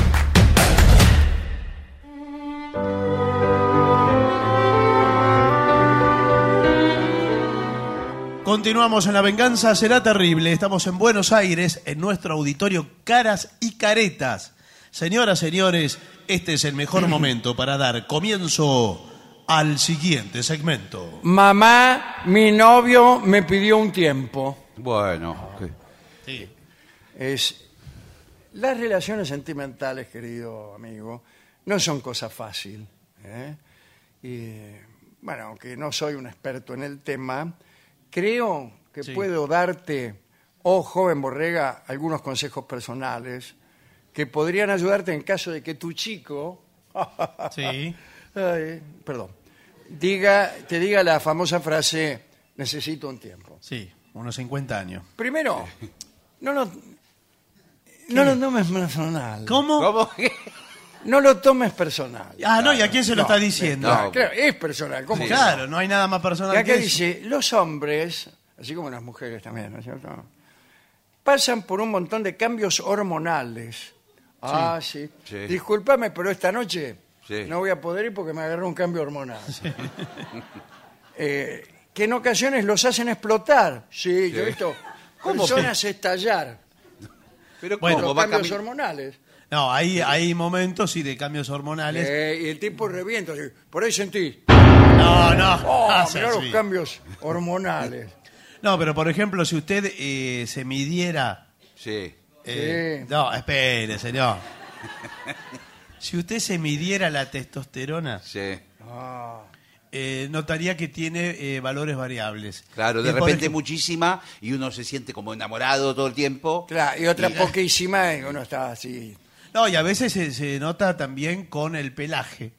Continuamos en La venganza será terrible. Estamos en Buenos Aires, en nuestro auditorio Caras y Caretas. Señoras, señores, este es el mejor <clears throat> momento para dar comienzo al siguiente segmento. Mamá, mi novio me pidió un tiempo. Bueno. Sí. Es las relaciones sentimentales, querido amigo, no son cosa fácil. ¿eh? Y bueno, aunque no soy un experto en el tema, creo que Sí. puedo darte, oh joven borrega, algunos consejos personales que podrían ayudarte en caso de que tu chico, <laughs> Sí. ay, perdón, diga, te diga la famosa frase necesito un tiempo. Sí, unos 50 años. No <laughs> lo tomes personal. Ah, no, ¿y a quién se lo está diciendo? Claro, es personal. ¿cómo que Claro, no hay nada más personal Y acá que eso. dice, los hombres, así como las mujeres también, ¿no es cierto? Pasan por un montón de cambios hormonales. Ah, sí. Sí. Discúlpame, pero esta noche Sí. no voy a poder ir porque me agarró un cambio hormonal. <laughs> Eh, que en ocasiones los hacen explotar. Sí, yo he visto personas estallar Pero los ¿cómo va a cambios cami- hormonales. No, hay, hay momentos, sí, de cambios hormonales. Eh, y el tipo revienta. así, Por ahí sentí. No, no. Oh, <laughs> mirá los así. cambios hormonales. No, pero por ejemplo, si usted eh, se midiera... Sí. eh, Sí. No, espere, señor. si usted se midiera la testosterona, Sí. Ah, eh, notaría que tiene eh, valores variables. Claro, de Eh, por repente ejemplo- muchísima y uno se siente como enamorado todo el tiempo. claro, y otra poquísima y uno está así. No, y a veces se, se nota también con el pelaje.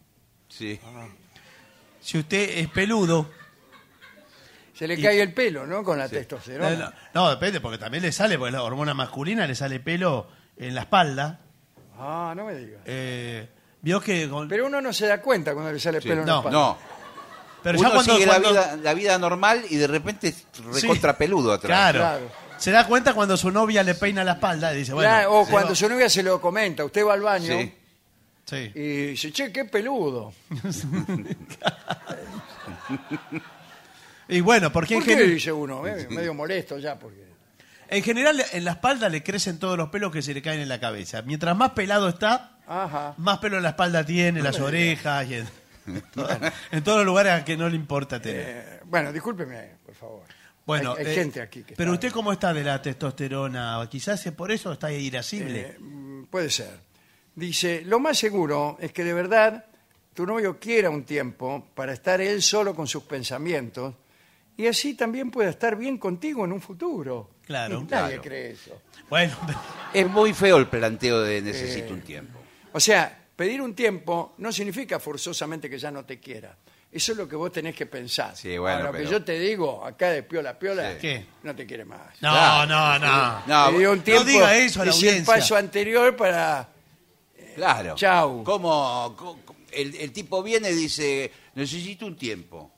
Sí. Si usted es peludo... Se le Y- cae el pelo, ¿no? Con la testosterona. no, no, depende, porque también le sale, porque la hormona masculina le sale pelo en la espalda. Ah, no me digas. Eh, Vio que... con- Pero uno no se da cuenta cuando le sale Sí. pelo en la espalda. No. pero uno ya cuando... sigue cuando- La, vida, la vida normal y de repente es recontra peludo atrás. Claro. Claro. Se da cuenta cuando su novia le peina la espalda y dice, bueno... Claro, o se cuando va- su novia se lo comenta, usted va al baño Sí. Sí. y dice, che, qué peludo. <laughs> Y bueno, porque en, ¿Por qué gen- dice uno? eh? <laughs> Medio molesto ya, porque... en general en la espalda le crecen todos los pelos que se le caen en la cabeza. Mientras más pelado está, Ajá. más pelo en la espalda tiene, las orejas y en, <laughs> en todos los lugares a que no le importa tener. Eh, bueno, discúlpeme, por favor. Bueno, hay, hay eh, gente aquí que pero está- usted cómo está de la testosterona, quizás es por eso está irascible. Eh, mm, puede ser. Dice, lo más seguro es que de verdad tu novio quiera un tiempo para estar él solo con sus pensamientos y así también pueda estar bien contigo en un futuro. Claro. Nadie Claro. cree eso. Bueno, <laughs> Es muy feo el planteo de necesito un tiempo. O sea, pedir un tiempo no significa forzosamente que ya no te quiera. Eso es lo que vos tenés que pensar. Sí, bueno, lo que pero- yo te digo, acá de piola piola, Sí. ¿Qué? no te quiere más. no, Claro. no, no. No, Te dio un tiempo, diga eso a la es el audiencia. paso anterior para... Claro. Chau. Como co- co- el, el tipo viene y dice, necesito un tiempo.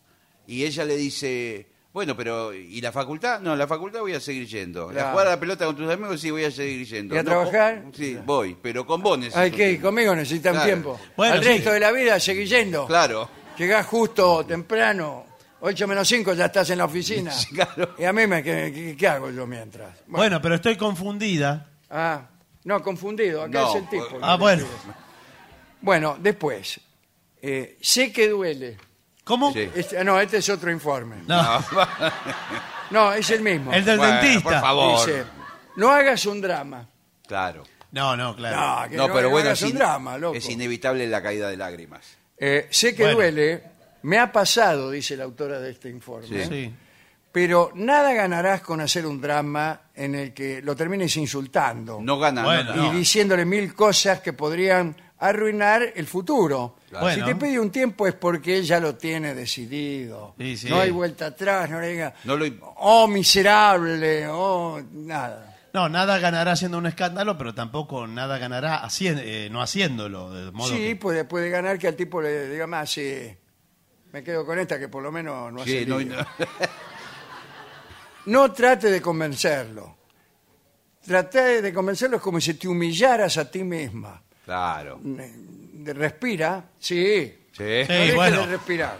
Y ella le dice, bueno, pero ¿y la facultad? No, la facultad voy a seguir yendo. Claro. ¿La jugar a la pelota con tus amigos? Sí, voy a seguir yendo. ¿Y a No, trabajar? Sí, voy, pero con vos necesito Ay, un que tiempo. conmigo necesitan Claro. tiempo. Bueno, Al sí. resto de la vida seguís yendo. Claro. Llegás justo, temprano, 8 menos 5 ya estás en la oficina. <laughs> Sí, claro. Y a mí, me, ¿qué, qué- qué hago yo mientras? Bueno, pero estoy confundida. Ah, no, confundido, acá No, es el tipo. Ah, bueno. Bueno, después, eh, sé que duele. ¿Cómo? Sí. Este- no, este es otro informe. No, <laughs> No, es el mismo. el del Bueno, dentista. por favor. Dice, no hagas un drama. Claro. No, no, claro. No, que No, no, pero no bueno, hagas es, un in- drama, loco. es inevitable la caída de lágrimas. Eh, sé que Bueno. duele, me ha pasado, dice la autora de este informe. Sí. Pero nada ganarás con hacer un drama en el que lo termines insultando No gana. Bueno, no- y no. diciéndole mil cosas que podrían arruinar el futuro. Claro. Bueno. Si te pide un tiempo es porque él ya lo tiene decidido. Sí, sí. No hay vuelta atrás, no le diga, No lo- oh miserable, oh nada. No, nada ganará haciendo un escándalo, pero tampoco nada ganará haci- eh, no haciéndolo. De modo Sí, que- puede, puede ganar que al tipo le diga más, sí, me quedo con esta que por lo menos no hace Sí, no- lío". no- No trate de convencerlo. Trate de convencerlo es como si te humillaras a ti misma. claro. De- Respira, sí. Sí. No Sí, bueno. de respirar.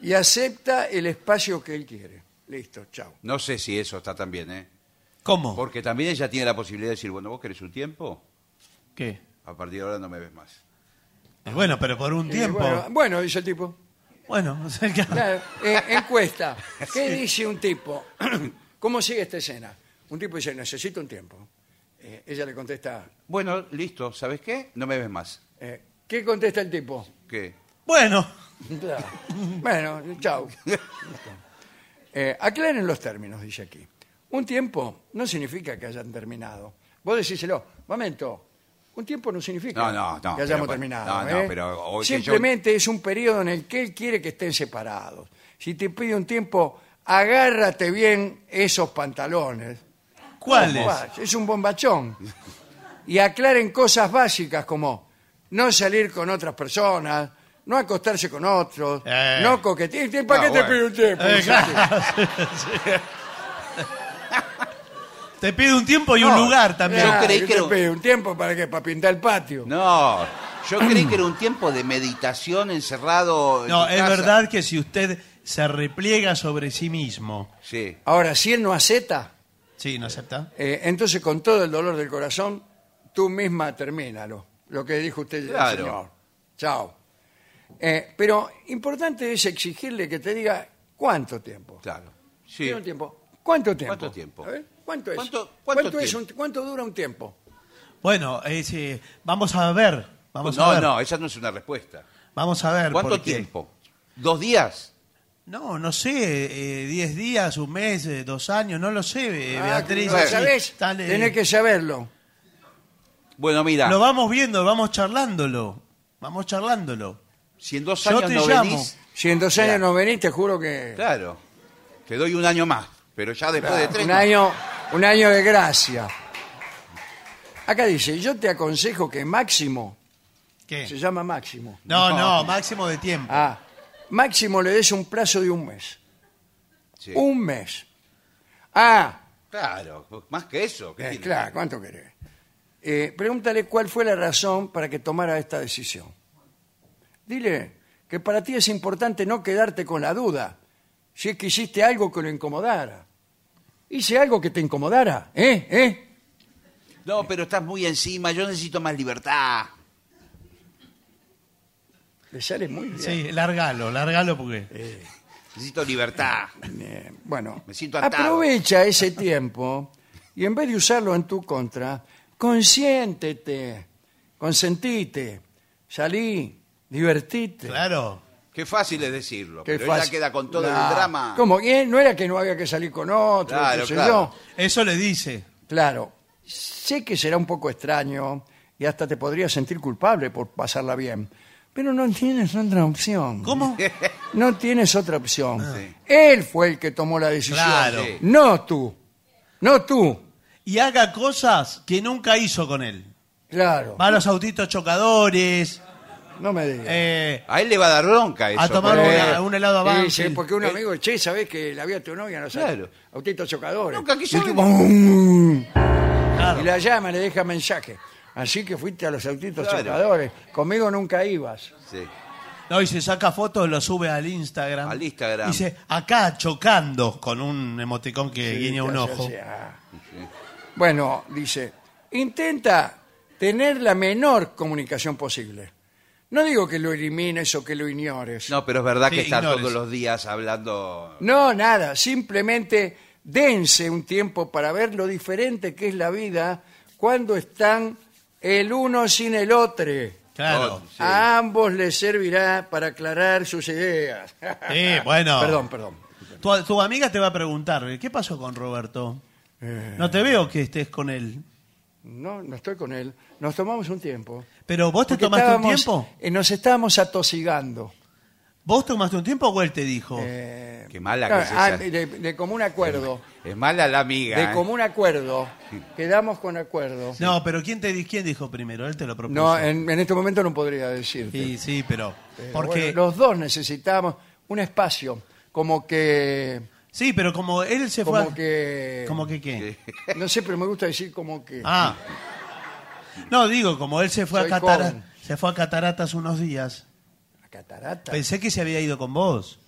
Y acepta el espacio que él quiere. Listo, chao. No sé si eso está tan bien, ¿eh? ¿Cómo? Porque también ella tiene la posibilidad de decir, bueno, vos querés un tiempo, ¿Qué? a partir de ahora no me ves más. Eh, Bueno, pero por un Eh, tiempo. bueno, bueno, dice el tipo. Bueno, <laughs> o sea que- Claro, eh, <laughs> encuesta. ¿Qué dice un tipo? <clears throat> ¿Cómo sigue esta escena? Un tipo dice, necesito un tiempo. Eh, ella le contesta, Bueno, listo, ¿sabes qué? No me ves más. eh, ¿qué contesta el tipo? ¿Qué? bueno, Claro. Bueno, chao. <laughs> Eh, aclaren los términos, dice aquí. Un tiempo no significa que hayan terminado. Vos decíselo, momento, un tiempo no significa No, no, no, que hayamos pero, terminado. no, no, ¿eh? pero, que Simplemente es un periodo en el que él quiere que estén separados. Si te pide un tiempo, agárrate bien esos pantalones. ¿cuáles? ¿Cómo vas? Es un bombachón. y aclaren cosas básicas como no salir con otras personas, no acostarse con otros, Eh. no coquetear. ¿Para Ah, qué te bueno. pido un tiempo? Eh, <laughs> claro. Te pide un tiempo y un No, lugar también. Yo creí ¿qué que te era-? ¿Un tiempo para qué? ¿Para pintar el patio? No, yo creí que era un tiempo de meditación encerrado. en No, tu es casa. verdad que si usted se repliega sobre sí mismo, Sí. Ahora, si él no acepta, sí, ¿no acepta? eh, entonces con todo el dolor del corazón, tú misma termínalo. Lo que dijo usted, Claro. señor. Chao. Eh, pero importante es exigirle que te diga cuánto tiempo. Claro. Sí. ¿Tiene un tiempo? ¿Cuánto tiempo? ¿Cuánto tiempo? A ver, ¿Cuánto es? ¿Cuánto- cuánto es tiempo? un- ¿Cuánto dura un tiempo? Bueno, eh, vamos a ver. Vamos a no, ver. no, esa no es una respuesta. Vamos a ver. ¿Cuánto porque- tiempo? ¿Dos días? No, no sé, eh, 10 días, un mes, eh, dos años, no lo sé, eh, Ah, Beatriz. Tenés que saberlo. Bueno, mira, Lo vamos viendo, vamos charlándolo. Vamos charlándolo. si en dos Yo años te no llamo. venís, Si en dos años no venís, te juro que... claro, te doy un año más. Pero ya después de tres. un no. año, un año de gracia. Acá dice, yo te aconsejo que máximo, ¿Qué? se llama máximo. No, no, máximo de tiempo. Ah, máximo le des un plazo de un mes. Sí. Un mes. Ah, Claro, más que eso. ¿qué eh, tiene? claro, ¿cuánto querés? Eh, pregúntale cuál fue la razón para que tomara esta decisión. Dile que para ti es importante no quedarte con la duda si es que hiciste algo que lo incomodara. Hice algo que te incomodara, ¿eh? ¿Eh? No, pero estás muy encima, yo necesito más libertad. Le sale muy bien. Sí, largalo, largalo porque... Necesito libertad. Bien, Bueno, Me siento atado. aprovecha ese tiempo y en vez de usarlo en tu contra, consiéntete, consentite, salí, divertite. Claro. Qué fácil es decirlo, Qué pero fácil. ella queda con todo Claro. el drama. ¿Cómo? ¿Eh? No era que no había que salir con otro, Claro, qué sé claro. yo. Eso le dice. Claro, sé que será un poco extraño y hasta te podrías sentir culpable por pasarla bien, pero no tienes otra opción. ¿Cómo? <laughs> No tienes otra opción. Sí. Él fue el que tomó la decisión, Claro. Sí. no tú, no tú. Y haga cosas que nunca hizo con él. Claro, Va a los autitos chocadores, no me digas. eh, A él le va a dar bronca eso. A tomar porque- una- un helado a Sí, Banfield. sí, porque un Eh, amigo, che, ¿sabés que la vi a tu novia? No sabes. Claro. Autitos chocadores. Nunca quiso Y el tipo, claro. Y la llama, le deja mensaje. Así que fuiste a los autitos Claro. chocadores. Conmigo nunca ibas. Sí. No, y se saca fotos, lo sube al Instagram. Al Instagram. Dice, acá chocando, con un emoticón que Sí, guiña un ojo. ah. Bueno, dice, intenta tener la menor comunicación posible. No digo que lo elimines o que lo ignores. No, pero es verdad Sí, que estar ignores. todos los días hablando. No, nada, simplemente dense un tiempo para ver lo diferente que es la vida cuando están el uno sin el otro. Claro. Oh, sí. A ambos les servirá para aclarar sus ideas. Sí, bueno. Perdón, perdón. Tu, tu amiga te va a preguntar, ¿qué pasó con Roberto? Eh. No te veo que estés con él. No, no estoy con él. Nos tomamos un tiempo. Pero vos te Porque tomaste un estábamos- tiempo. eh, nos estábamos atosigando. ¿Vos tomaste un tiempo o él te dijo? Eh, Qué mala no, que es ah, esa. de, de común acuerdo. Es mala la amiga. De ¿eh? común acuerdo. Quedamos con acuerdo. No, pero ¿quién te di- quién dijo primero? Él te lo propuso. No, en, en este momento no podría decirte. Sí, sí, pero Pero porque bueno, los dos necesitamos un espacio. Como que. Sí, pero como él se fue, Como a- que. como que qué. <laughs> No sé, pero me gusta decir como que. Ah. No, digo, como él se fue Soy a catara- joven. se fue a cataratas unos días. La catarata. Pensé que se había ido con vos.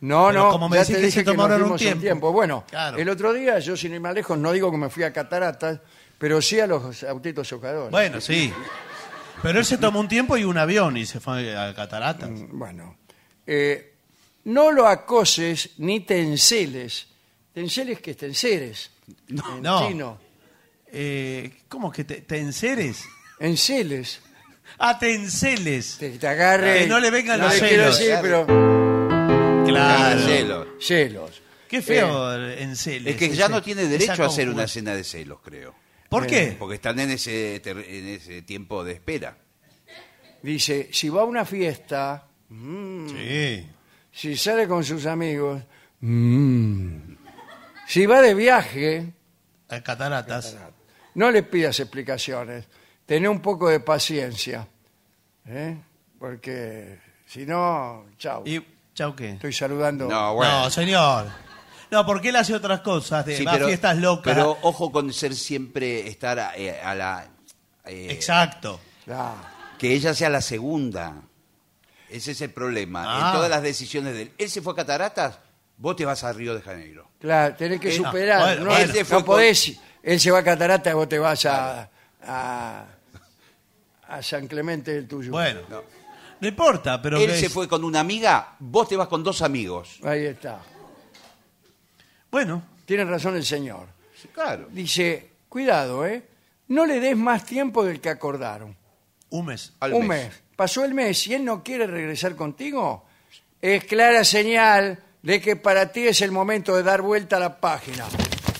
No, Pero no, como me ya decís te que dije se que nos tomaron un dimos tiempo. Bueno, Claro. el otro día, yo sin ir más lejos, no digo que me fui a cataratas, pero sí a los autitos chocadores. Bueno, sí. Pero él se tomó un tiempo y un avión y se fue a cataratas. Bueno, eh, no lo acoses ni te enceles. Te enceles que te enceres. en No. chino. Eh, ¿Cómo que te, te enceres? Enceles. Ah, te enceles. Te, te agarre. Que no le vengan no los le quiero celos. decir, pero Claro. Celos. celos. Qué feo enceles. Es que ya ese- no tiene esa derecho a hacer una cena de celos, creo. ¿Por qué? Porque están en ese, ter- en ese tiempo de espera. Dice, si va a una fiesta, mm, Sí. Si sale con sus amigos, mm, si va de viaje, A cataratas. no le pidas explicaciones. Tené un poco de paciencia. ¿eh? Porque si no, chau. ¿Y chau qué? Estoy saludando. No, bueno. No, señor. No, porque él hace otras cosas, de Sí, va a pero- fiestas locas. Pero ojo con ser siempre, estar a, eh, a la... eh, Exacto. que ella sea la segunda. Ese es el problema. Ah. En todas las decisiones de él. Él se fue a Cataratas, vos te vas a Río de Janeiro. Claro, tenés que Eh, no, superar. bueno, no, bueno. no Él se fue podés. Él se va a Catarata y vos te vas a, a, a San Clemente del Tuyo. Bueno. No importa, pero... él que se es- fue con una amiga, vos te vas con dos amigos. Ahí está. Bueno. Tiene razón el señor. claro. Dice, cuidado, ¿eh? No le des más tiempo del que acordaron. Un mes. Un mes. Pasó el mes y él no quiere regresar contigo. Es clara señal de que para ti es el momento de dar vuelta a la página.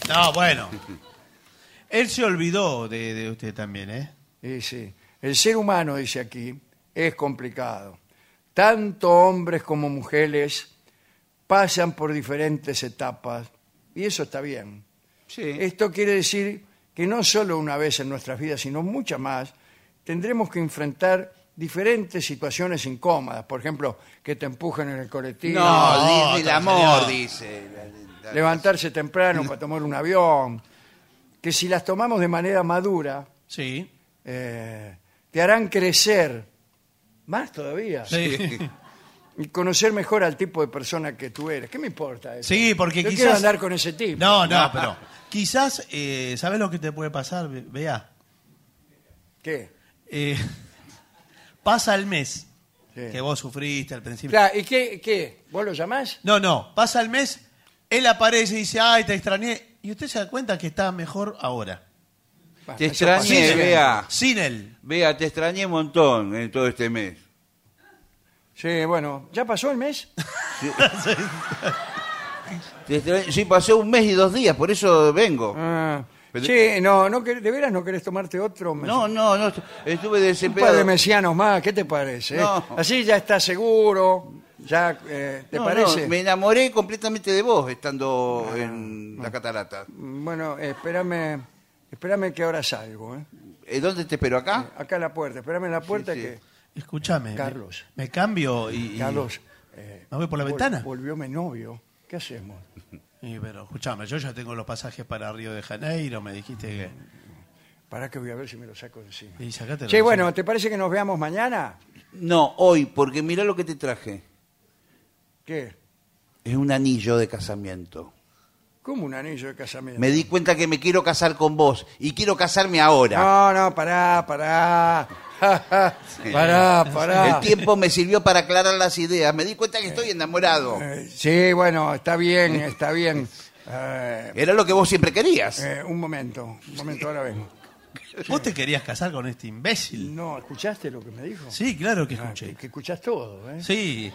No, bueno. <laughs> Él se olvidó de, de usted también, ¿eh? Sí, sí. El ser humano, dice aquí, es complicado. Tanto hombres como mujeres pasan por diferentes etapas y eso está bien. Esto quiere decir que no solo una vez en nuestras vidas, sino muchas más, tendremos que enfrentar diferentes situaciones incómodas. Por ejemplo, que te empujen en el colectivo. No, dice el amor, señor. dice. Levantarse temprano para tomar un avión. Que si las tomamos de manera madura, Sí. eh, te harán crecer más todavía. Sí. <laughs> Y conocer mejor al tipo de persona que tú eres. ¿Qué me importa eso? Sí, porque Yo quizás... quiero andar con ese tipo. No, no, <laughs> pero quizás, eh, ¿sabes lo que te puede pasar? Ve- Vea, ¿Qué? eh, pasa el mes Sí. que vos sufriste al principio. Claro, ¿y qué, qué? ¿Vos lo llamás? No, no, pasa el mes, él aparece y dice, ay, te extrañé. Y usted se da cuenta que está mejor ahora. Te Eso extrañé. Bea. Sin él. Bea, te extrañé un montón en todo este mes. Sí, bueno, ¿ya pasó el mes? <laughs> Te extrañé- Sí, pasó un mes y dos días, por eso vengo. Ah, Sí, no, no, quer- ¿de veras no querés tomarte otro mes? No, no, no, estuve Un par desesperado. de mesianos más, ¿qué te parece? eh? No. Así ya estás seguro, ya, eh, ¿te No, parece? no, me enamoré completamente de vos estando en la catarata. Bueno, eh, espérame, espérame que ahora salgo, ¿eh? Eh, ¿Dónde te espero acá? Acá en la puerta, espérame en la puerta sí. que... Escúchame. me- Carlos. Me, cambio y... y- Carlos, eh, ¿Me voy por la vol- ventana? Volvió mi novio. ¿Qué hacemos? Y, pero escúchame, yo ya tengo los pasajes para Río de Janeiro, me dijiste que... Para que voy a ver si me lo saco de encima. Y sacátelo Che, de bueno, encima. ¿te parece que nos veamos mañana? No, hoy, porque mirá lo que te traje. ¿Qué? Es un anillo de casamiento. ¿Cómo un anillo de casamiento? Me di cuenta que me quiero casar con vos y quiero casarme ahora. No, no, pará, pará. <laughs> pará, pará. El tiempo me sirvió para aclarar las ideas. Me di cuenta que estoy enamorado. Eh, sí, bueno, está bien, está bien. Eh, Era lo que vos siempre querías. eh, un momento, un momento, ahora vengo. ¿Vos te querías casar con este imbécil? No, ¿escuchaste lo que me dijo? Sí, claro que Ah, escuché. que, que escuchás todo, ¿eh? Sí,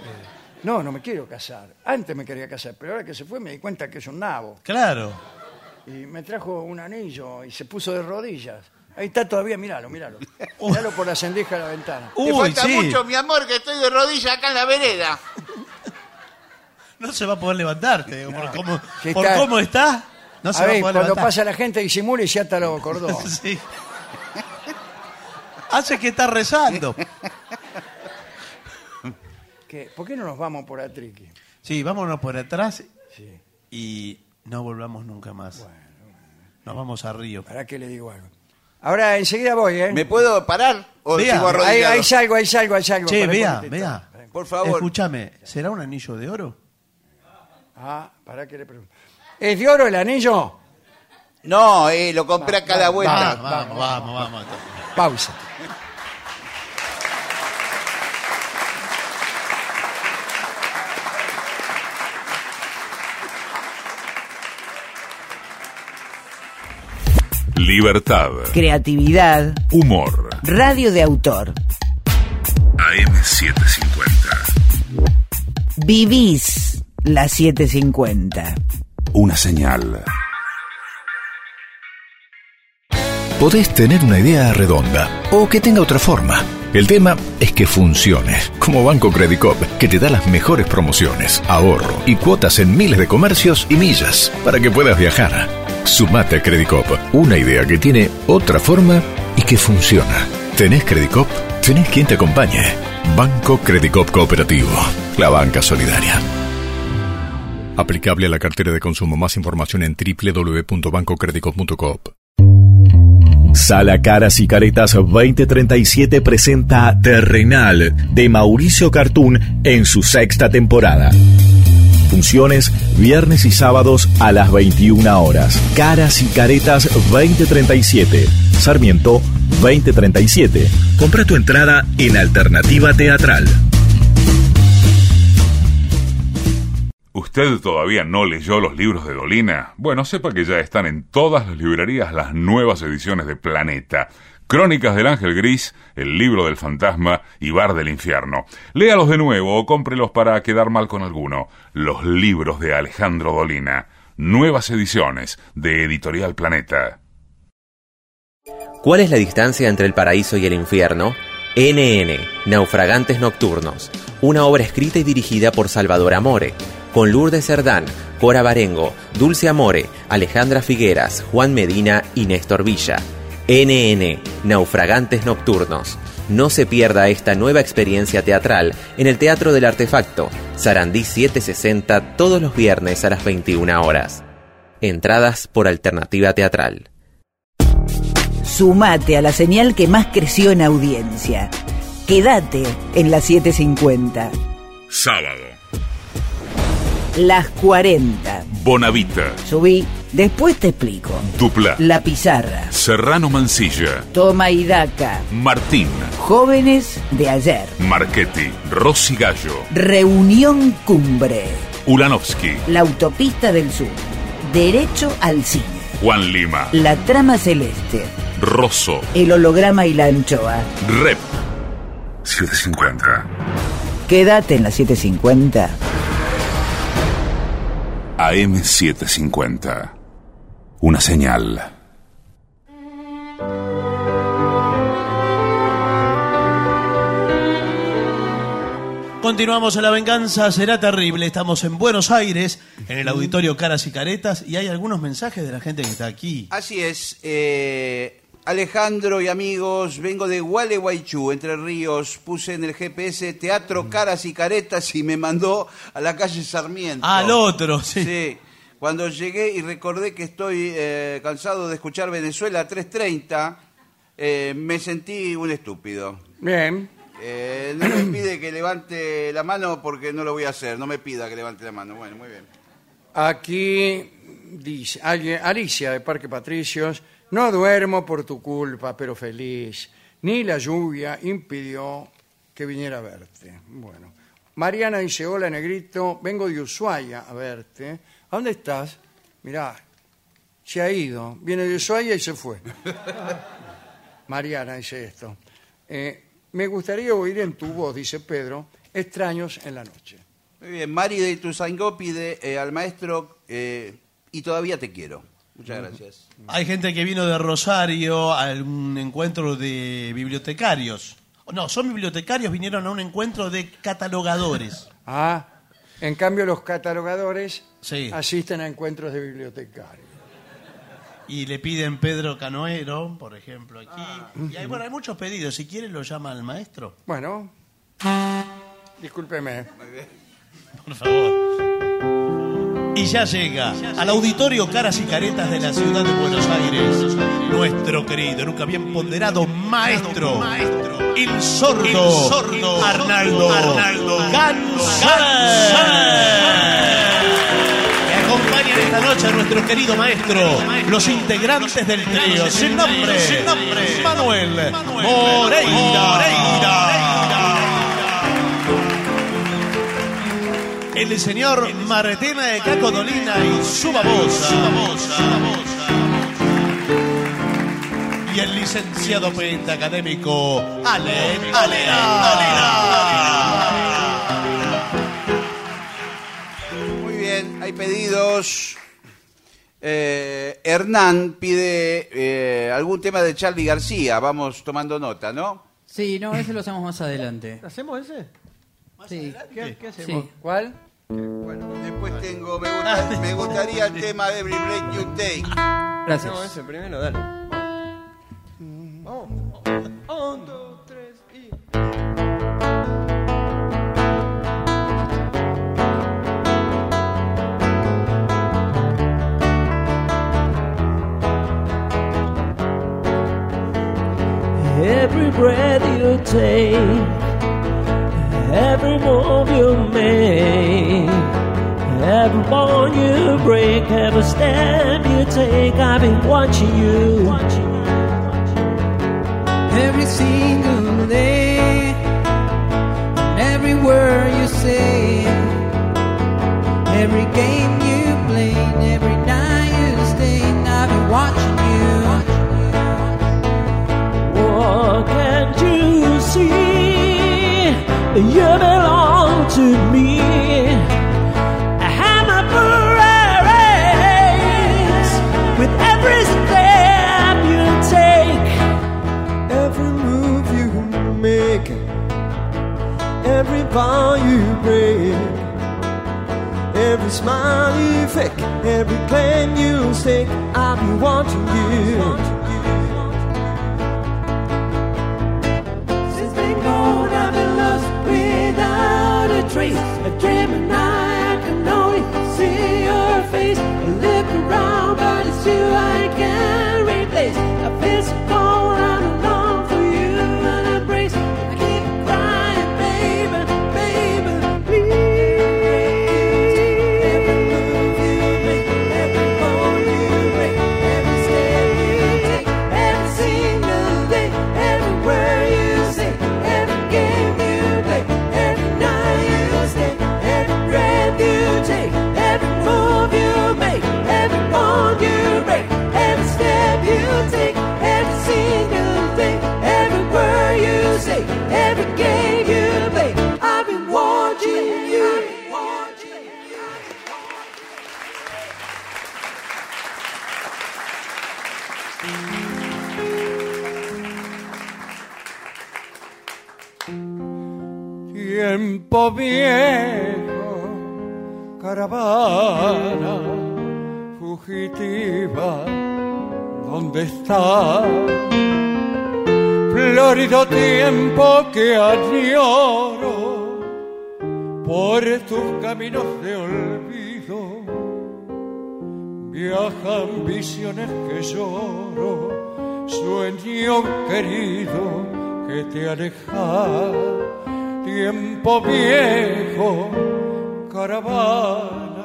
No, no me quiero casar. Antes me quería casar, pero ahora que se fue me di cuenta que es un nabo. claro. Y me trajo un anillo y se puso de rodillas. Ahí está todavía, míralo, míralo. <laughs> Míralo por la sendija de la ventana. Te Uy, falta sí. mucho, mi amor, que estoy de rodillas acá en la vereda. No se va a poder levantarte. por cómo, Si por está- cómo está, no se a va ver, a poder cuando levantar. pasa la gente disimula y se ata los <laughs> cordones. Sí. Hace que está rezando. ¿Qué? ¿Por qué no nos vamos por Atriqui? Sí, vámonos por atrás Sí. y no volvamos nunca más. Nos vamos a Río. ¿Para qué le digo algo? Ahora enseguida voy, ¿eh? ¿Me puedo parar o Vea, sigo Ahí, arrodillado? ahí salgo, ahí salgo, ahí salgo. Che, Pará, vea, momentito. vea. Por favor. Escúchame, ¿será un anillo de oro? Ah, para que le pregunto. ¿Es de oro el anillo? No, eh, lo compré a cada vuelta. Vamos, vamos, vamos, vamos. Pausa. Libertad. Creatividad, Humor. radio de autor. AM750. Vivís la 750. Una señal. Podés tener una idea redonda o que tenga otra forma. El tema es que funcione, como Banco Credit Cop, que te da las mejores promociones, ahorro y cuotas en miles de comercios y millas para que puedas viajar. Sumate a Credicop, una idea que tiene otra forma y que funciona. ¿Tenés Credicop? Tenés quien te acompañe. Banco Credicop Cooperativo, la banca solidaria. Aplicable a la cartera de consumo. Más información en www.bancocredicop.coop. Sala Caras y Caretas 2037 presenta Terrenal de Mauricio Cartún en su sexta temporada. Funciones viernes y sábados a las 21 horas. Caras y Caretas 2037. Sarmiento 2037. Compra tu entrada en Alternativa Teatral. ¿Usted todavía no leyó los libros de Dolina? Bueno, sepa que ya están en todas las librerías las nuevas ediciones de Planeta. Crónicas del Ángel Gris, El libro del fantasma y Bar del Infierno. Léalos de nuevo o cómprelos para quedar mal con alguno. Los libros de Alejandro Dolina. Nuevas ediciones de Editorial Planeta. ¿Cuál es la distancia entre el paraíso y el infierno? NN, Naufragantes Nocturnos, una obra escrita y dirigida por Salvador Amore, con Lourdes Cerdán, Cora Barengo, Dulce Amore, Alejandra Figueras, Juan Medina y Néstor Villa. NN, Naufragantes Nocturnos. No se pierda esta nueva experiencia teatral en el Teatro del Artefacto, Sarandí 760, todos los viernes a las 21 horas. Entradas por alternativa teatral. Sumate a la señal que más creció en audiencia. Quédate en la 750. Sábado. Las 40. Bonavita. Subí, después te explico. Dupla. La pizarra. Serrano Mancilla. Toma y daca. Martín. Jóvenes de ayer. Marchetti. Rossi Gallo. Reunión cumbre. Ulanovsky. La autopista del sur. Derecho al cine. Juan Lima. La trama celeste. Rosso. El holograma y la anchoa. Rep. 750. Quédate en la 750. AM750. Una señal. Continuamos en La Venganza Será Terrible. Estamos en Buenos Aires, en el auditorio Caras y Caretas, y hay algunos mensajes de la gente que está aquí. Así es. eh, Alejandro y amigos, vengo de Gualeguaychú, Entre Ríos. Puse en el GPS Teatro Caras y Caretas y me mandó a la calle Sarmiento. Al otro, sí. Sí. Cuando llegué y recordé que estoy eh, cansado de escuchar Venezuela 330, eh, me sentí un estúpido. Bien. Eh, no me pide que levante la mano porque no lo voy a hacer. No me pida que levante la mano. Bueno, muy bien. Aquí dice alguien- Alicia de Parque Patricios, no duermo por tu culpa, pero feliz. Ni la lluvia impidió que viniera a verte. Bueno. Mariana dice, hola negrito, vengo de Ushuaia a verte. ¿A dónde estás? Mirá, se ha ido. Viene de Ushuaia y se fue. <laughs> Mariana dice esto. Eh, me gustaría oír en tu voz, dice Pedro, extraños en la noche. Muy bien. Mari de Ituzaingó pide eh, al maestro eh, y todavía te quiero. Muchas gracias. Hay gente que vino de Rosario a un encuentro de bibliotecarios. No, son bibliotecarios, vinieron a un encuentro de catalogadores. <laughs> Ah, en cambio los catalogadores Sí. asisten a encuentros de bibliotecarios. Y le piden Pedro Canoero, por ejemplo, aquí. Ah. Y hay, bueno, hay muchos pedidos. Si quiere lo llama al maestro. Bueno, discúlpeme. Por favor. Y ya llega al auditorio Caras y Caretas de la ciudad de Buenos Aires nuestro querido, nunca bien ponderado maestro, el sordo, Arnaldo, Gansar. Esta noche a nuestro querido maestro, los integrantes del trío, sin nombre, Manuel Moreira. el señor Martena de Cacodolina y su babosa. Y el licenciado poeta académico Ale Muy bien, hay pedidos. Eh, Hernán pide eh, algún tema de Charlie García. Vamos tomando nota, ¿no? Sí, no, ese lo hacemos más adelante. ¿Hacemos ese? Sí. ¿Qué, qué hacemos? Sí. ¿Cuál? Después tengo, me, gusta- me gustaría el tema Every Breath You Take. Gracias. No, ese primero, dale. Vamos. Un, dos, Every breath you take, every move you make, every bone you break, every step you take, I've been watching you. Every single day, every word you say, every game you play, every What can't you see? You belong to me. I have my parades with every step you take. Every move you make, every vow you break, every smile you fake, every claim you stake, I'll be watching you. A trace. A dream and I can only see your face. I look around, but it's you I can't replace. I feel so Tiempo viejo, caravana fugitiva, ¿dónde está? Florido tiempo que añoro por tus caminos de olvido, viajan visiones que lloro, sueño querido que te aleja. Tiempo viejo, caravana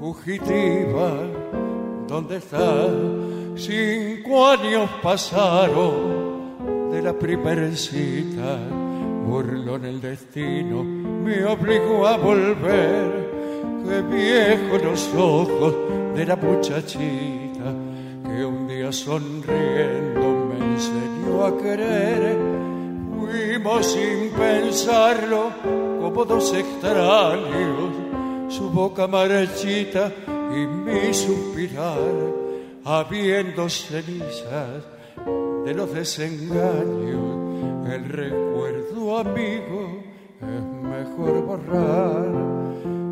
fugitiva, ¿dónde estás? Cinco años pasaron de la primera cita, burlón el destino, me obligó a volver, que viejo los ojos de la muchachita, que un día sonriendo me enseñó a querer Fuimos sin pensarlo como dos extraños, su boca marchita y mi suspirar, habiendo cenizas de los desengaños, el recuerdo amigo es mejor borrar.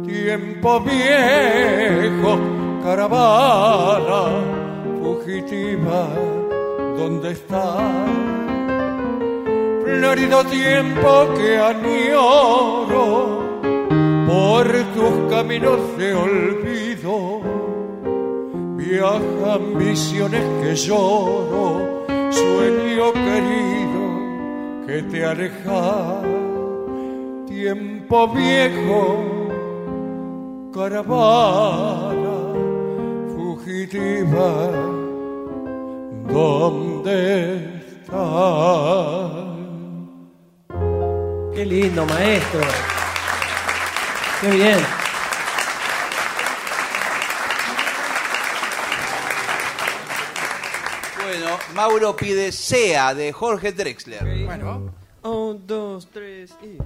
Tiempo viejo, caravana fugitiva, ¿dónde estás? florido tiempo que añoro por tus caminos de olvido. Viajan visiones que lloro, sueño querido que te aleja. Tiempo viejo, caravana ¿dónde estás? Qué lindo, maestro. Qué bien. Bueno, Mauro pide Sea de Jorge Drexler. Bueno. Un, dos, tres y.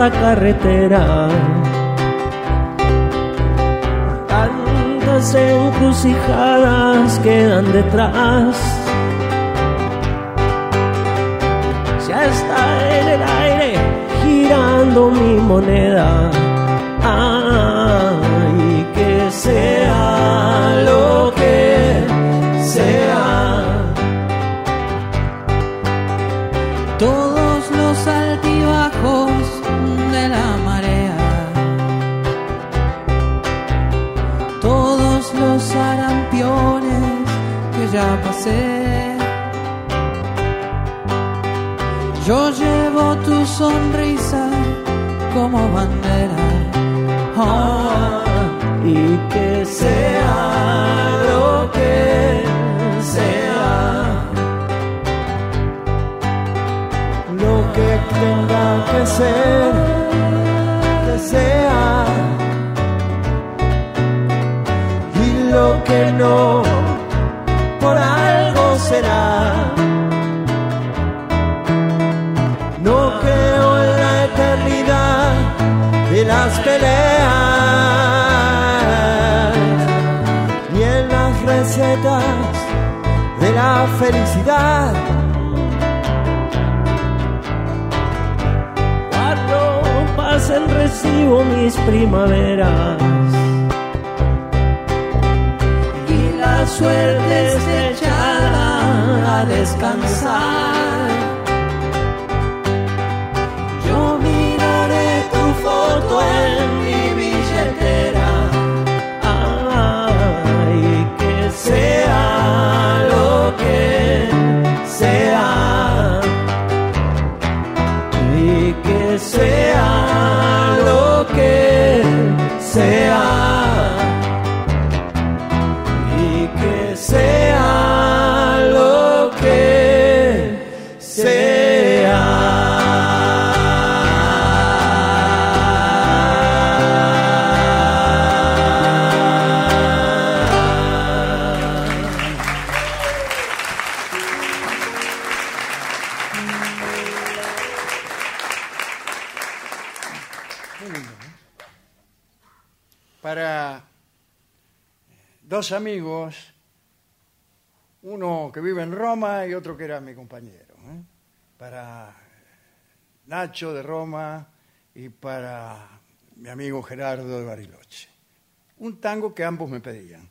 esta carretera. Tantas encrucijadas quedan detrás. Ya está en el aire girando mi moneda. Ay, que sea lo que Yo llevo tu sonrisa como bandera. Ah, y que sea lo que sea. Lo que tenga que ser, felicidad. Cuando pasen recibo mis primaveras y la suerte es echada a descansar. Sea. Y que sea lo que sea. Vive en Roma y otro que era mi compañero. ¿eh? Para Nacho de Roma y para mi amigo Gerardo de Bariloche. Un tango que ambos me pedían.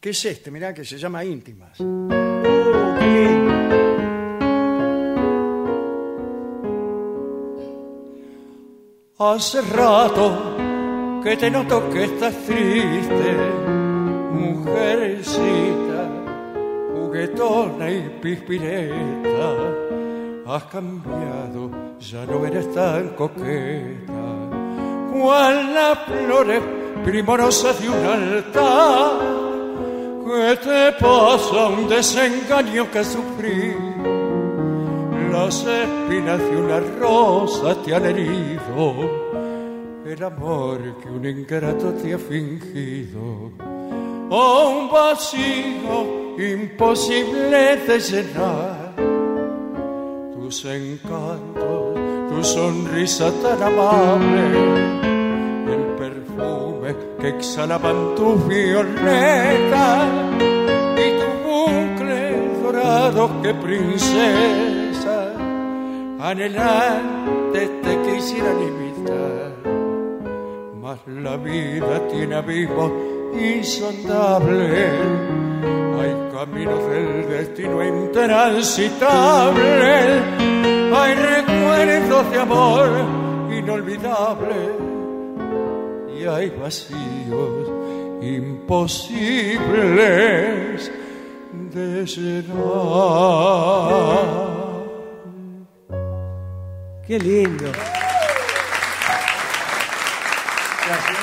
¿Qué es este? Mirá que se llama Íntimas. Hace rato que te noto que estás triste, mujercita, juguetona y pispireta. Has cambiado, ya no eres tan coqueta, cual las flores primorosas de un altar. ¿Qué te pasa? Un desengaño que sufrí. Las espinas de una rosa te han herido el amor que un ingrato te ha fingido. Oh, un vacío imposible de llenar. Tus encantos, tu sonrisa tan amable, el perfume que exhalaban tus violetas y tu bucle dorado que princesa anhelante te quisieran imitar mas la vida tiene abismos insondables. Hay caminos del destino intransitables. Hay recuerdos de amor inolvidables. Y hay vacíos imposibles de llenar. Qué lindo. ¿Qué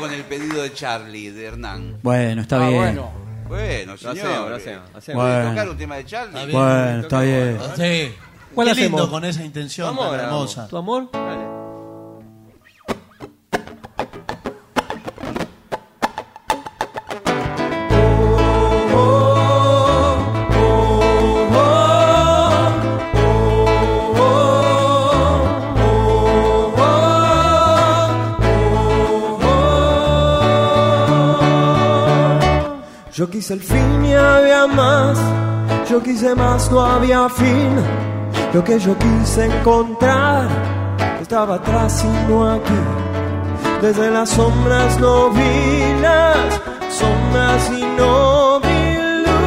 con el pedido de Charlie, de Hernán? Bueno, está Ah, bien. Bueno, bueno, señor. hacemos, lo hacemos, hacemos. ¿Puede Bueno. tocar un tema de Charlie? Bueno, está bien. Sí. ¿Cuál Qué hacemos? lindo con esa intención tan hermosa. ¿Tu amor? Quise el fin y había más. Yo quise más, no había fin. Lo que yo quise encontrar estaba atrás y no aquí. Desde las sombras no vi las sombras y no vi luz.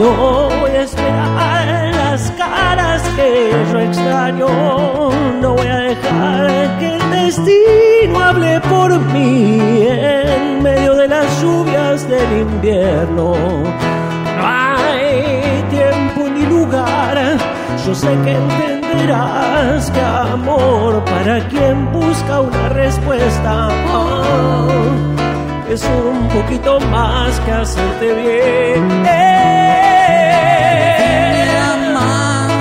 No voy a esperar las caras que yo extraño. No voy a dejar que el destino hable por mí en medio de las lluvias del invierno. No hay tiempo ni lugar. Yo sé que entenderás que amor para quien busca una respuesta oh, es un poquito más que hacerte bien. Más,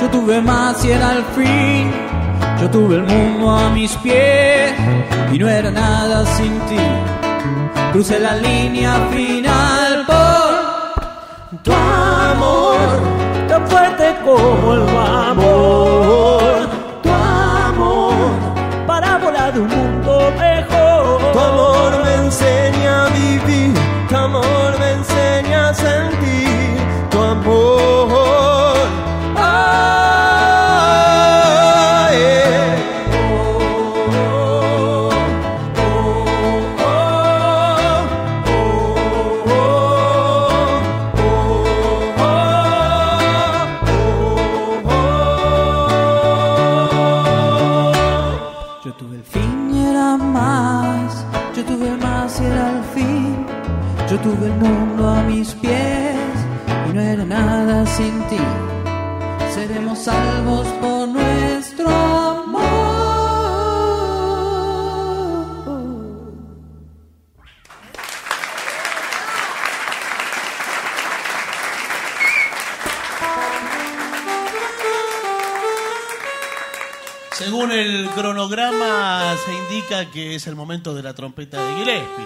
yo tuve más y era el fin. Yo tuve el mundo a mis pies y no era nada sin ti. Crucé la línea final por tu amor, tan fuerte como el amor. Tu amor, para volar de un mundo mejor. Tu amor me enseña a vivir, tu amor me enseña a sentir. Tu amor. Cronograma, se indica que es el momento de la trompeta de Gillespie.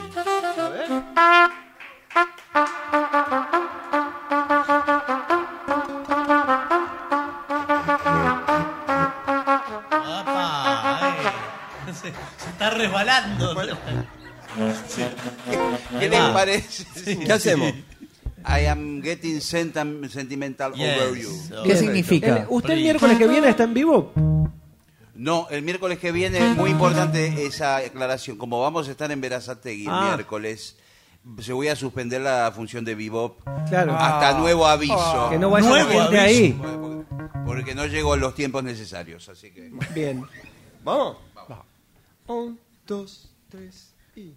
Apa, eh. Se, se está resbalando. Sí. ¿Qué les parece? Sí, ¿Qué hacemos? I am getting sentimental over you. ¿Qué significa? ¿Usted el miércoles que viene está en vivo? No, el miércoles que viene es muy importante esa aclaración. Como vamos a estar en Verazategui el Ah. miércoles, se voy a suspender la función de Bebop Claro. hasta Ah. nuevo aviso. Que no vaya la Nuevo gente ahí. Porque no llegó en los tiempos necesarios, así que... Bien. Vamos. Un, dos, tres y.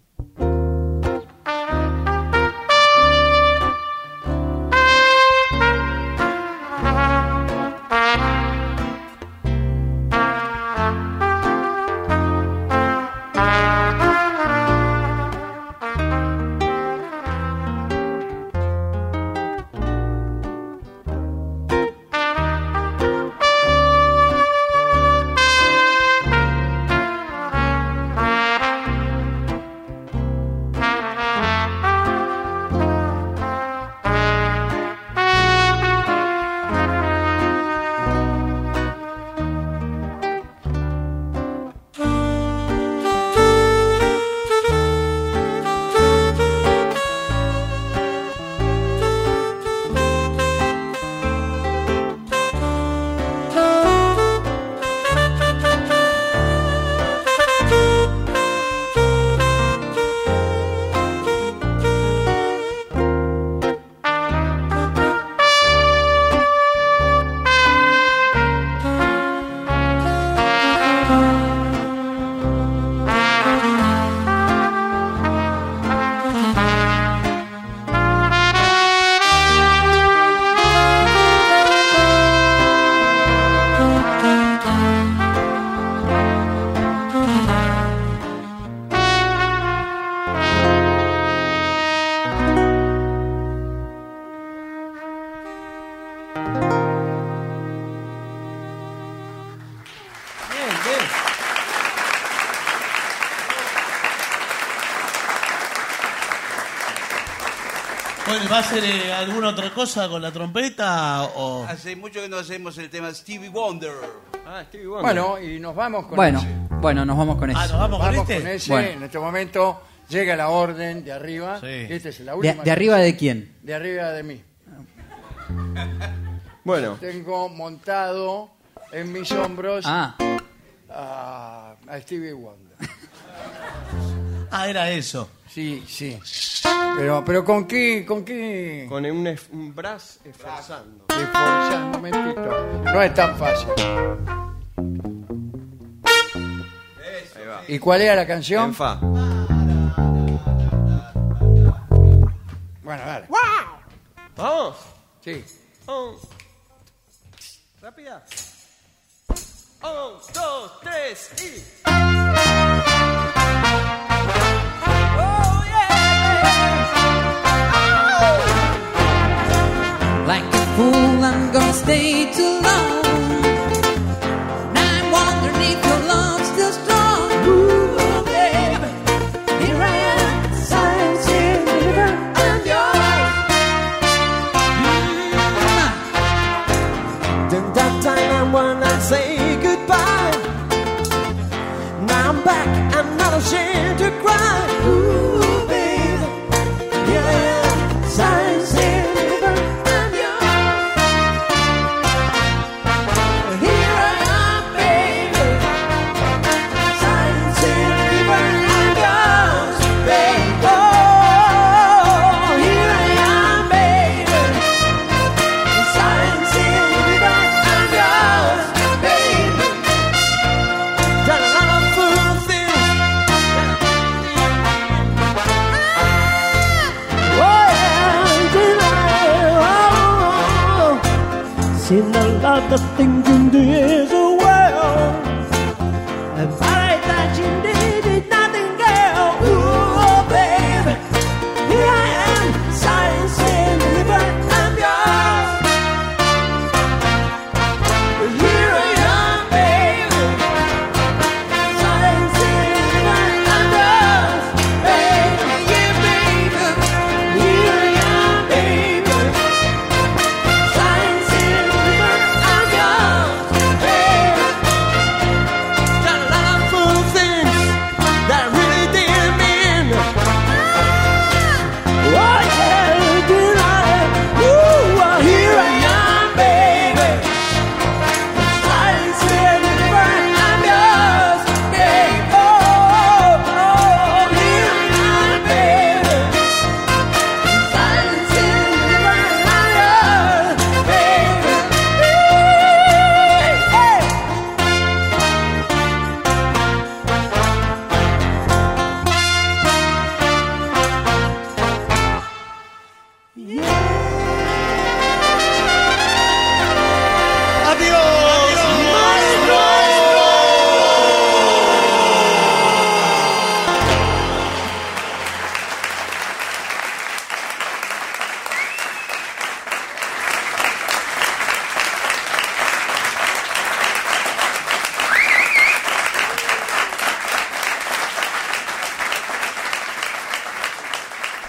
Bueno, ¿va a hacer eh, alguna otra cosa con la trompeta o...? Hace mucho que no hacemos el tema Stevie Wonder. Ah, Bueno, y nos vamos con Bueno, ese. bueno, nos vamos con eso. Ah, nos vamos con Vamos este. con ese. Bueno. En este momento llega la orden de arriba. Sí. Esta es la ¿De, última. de arriba de quién? De arriba de mí. <laughs> Bueno, Tengo montado en mis hombros Ah, a, a Stevie Wonder. Ah, era eso. Sí, sí. Pero, pero ¿con qué? ¿Con qué? con un, es- un brass esforzando. Esforzar, un momentito. No es tan fácil. Ahí va. ¿Y cuál era la canción? En fa. Bueno, dale. Vamos. Sí. Rápida. Un, dos, tres y. Like a fool, I'm gonna stay too long. Now I'm wondering if